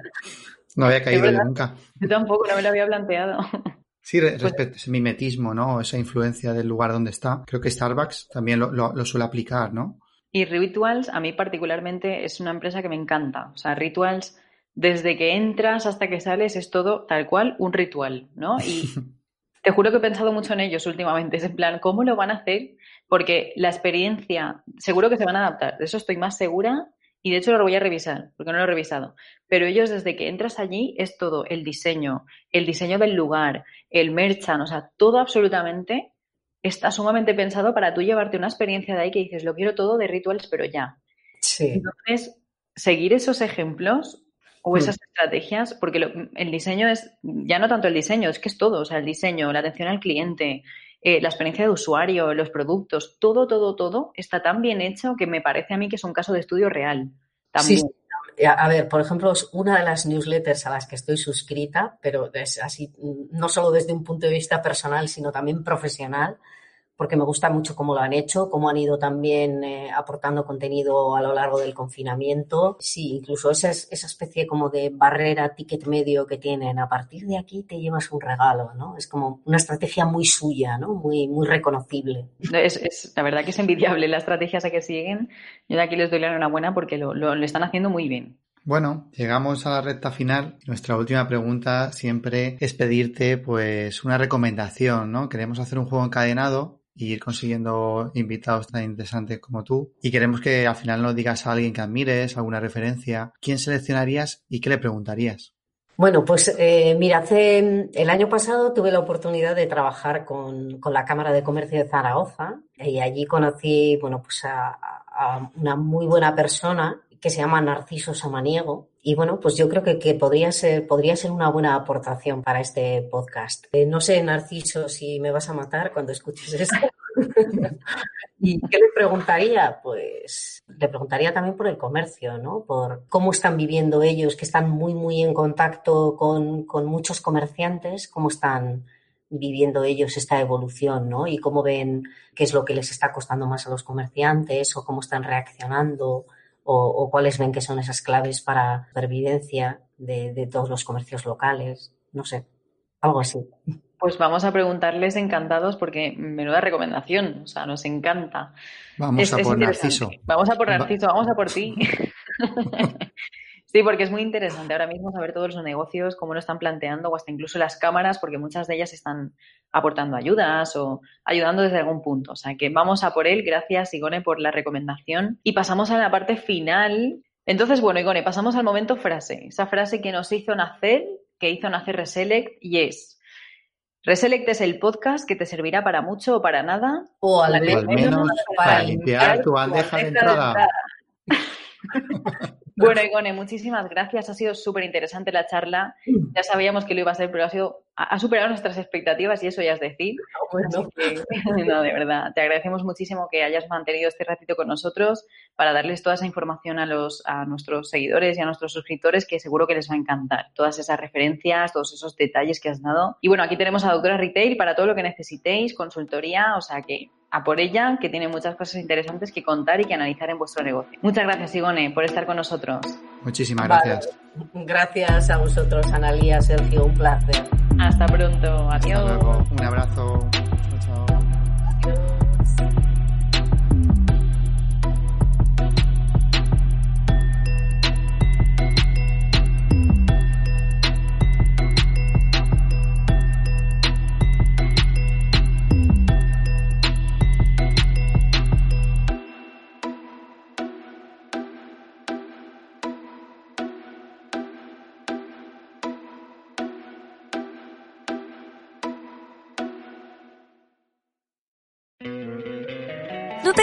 No había caído nunca. Yo tampoco, no me lo había planteado. Sí, pues respecto a ese mimetismo, ¿no? Esa influencia del lugar donde está. Creo que Starbucks también lo, suele aplicar, ¿no? Y Rituals, a mí particularmente, es una empresa que me encanta. O sea, Rituals, desde que entras hasta que sales, es todo tal cual un ritual, ¿no? Y Te juro que he pensado mucho en ellos últimamente. Es en plan, ¿cómo lo van a hacer? Porque la experiencia, seguro que se van a adaptar. De eso estoy más segura y de hecho lo voy a revisar, porque no lo he revisado. Pero ellos desde que entras allí es todo, el diseño, el diseño del lugar, el merchan, o sea, todo absolutamente está sumamente pensado para tú llevarte una experiencia de ahí que dices, lo quiero todo de rituals, pero ya. Sí. Entonces, seguir esos ejemplos o esas estrategias, porque lo- el diseño es, ya no tanto el diseño, es que es todo, o sea, el diseño, la atención al cliente, eh, la experiencia de usuario, los productos, todo, todo, todo está tan bien hecho que me parece a mí que es un caso de estudio real. Sí, También. sí. A ver, por ejemplo, es una de las newsletters a las que estoy suscrita, pero es así, mm, no solo desde un punto de vista personal, sino también profesional, porque me gusta mucho cómo lo han hecho, cómo han ido también eh, aportando contenido a lo largo del confinamiento. Sí, incluso esa, es- esa especie como de barrera, ticket medio que tienen. A partir de aquí te llevas un regalo, ¿no? Es como una estrategia muy suya, ¿no? Muy, muy reconocible. Es, es- la verdad que es envidiable la estrategia esa que siguen. Yo de aquí les doy la enhorabuena porque lo, lo- lo están haciendo muy bien. Bueno, llegamos a la recta final. Nuestra última pregunta siempre es pedirte pues una recomendación, ¿no? Queremos hacer un juego encadenado y ir consiguiendo invitados tan interesantes como tú. Y queremos que al final nos digas a alguien que admires, alguna referencia. ¿Quién seleccionarías y qué le preguntarías? Bueno, pues eh, mira, hace el año pasado tuve la oportunidad de trabajar con, con la Cámara de Comercio de Zaragoza y allí conocí, bueno, pues a, a una muy buena persona que se llama Narciso Samaniego y bueno, pues yo creo que, que podría ser, podría ser una buena aportación para este podcast. Eh, no sé, Narciso, si me vas a matar cuando escuches esto. ¿Y qué le preguntaría? Pues le preguntaría también por el comercio, ¿no? Por cómo están viviendo ellos, que están muy, muy en contacto con, con muchos comerciantes, cómo están viviendo ellos esta evolución, ¿no? Y cómo ven qué es lo que les está costando más a los comerciantes o cómo están reaccionando o, o cuáles ven que son esas claves para supervivencia de, de todos los comercios locales, no sé, algo así. Pues vamos a preguntarles encantados porque menuda recomendación, o sea, nos encanta. Vamos Es- a por. Narciso. Vamos a por Va- Narciso, vamos a por ti. Sí, porque es muy interesante ahora mismo saber todos los negocios, cómo lo están planteando, o hasta incluso las cámaras, porque muchas de ellas están aportando ayudas o ayudando desde algún punto. O sea que vamos a por él. Gracias, Igone, por la recomendación. Y pasamos a la parte final. Entonces, bueno, Igone, pasamos al momento frase. Esa frase que nos hizo nacer, que hizo nacer Reselect, y es. Reselect es el podcast que te servirá para mucho o para nada. O al al menos, menos para limpiar tu bandeja bandeja de entrada. Bueno, Igone, muchísimas gracias. Ha sido súper interesante la charla. Ya sabíamos que lo iba a ser, pero ha sido ha superado nuestras expectativas y eso ya es decir. Bueno, Así que, no, de verdad, te agradecemos muchísimo que hayas mantenido este ratito con nosotros para darles toda esa información a los a nuestros seguidores y a nuestros suscriptores que seguro que les va a encantar. Todas esas referencias, todos esos detalles que has dado. Y bueno, aquí tenemos a Doctora Retail para todo lo que necesitéis, consultoría, o sea que a por ella, que tiene muchas cosas interesantes que contar y que analizar en vuestro negocio. Muchas gracias, Igone, por estar con nosotros. Muchísimas Vale. gracias. gracias a vosotros, Analía, Sergio, un placer. Hasta pronto. Hasta Adiós. luego. Un abrazo. Chao, chao. ¿No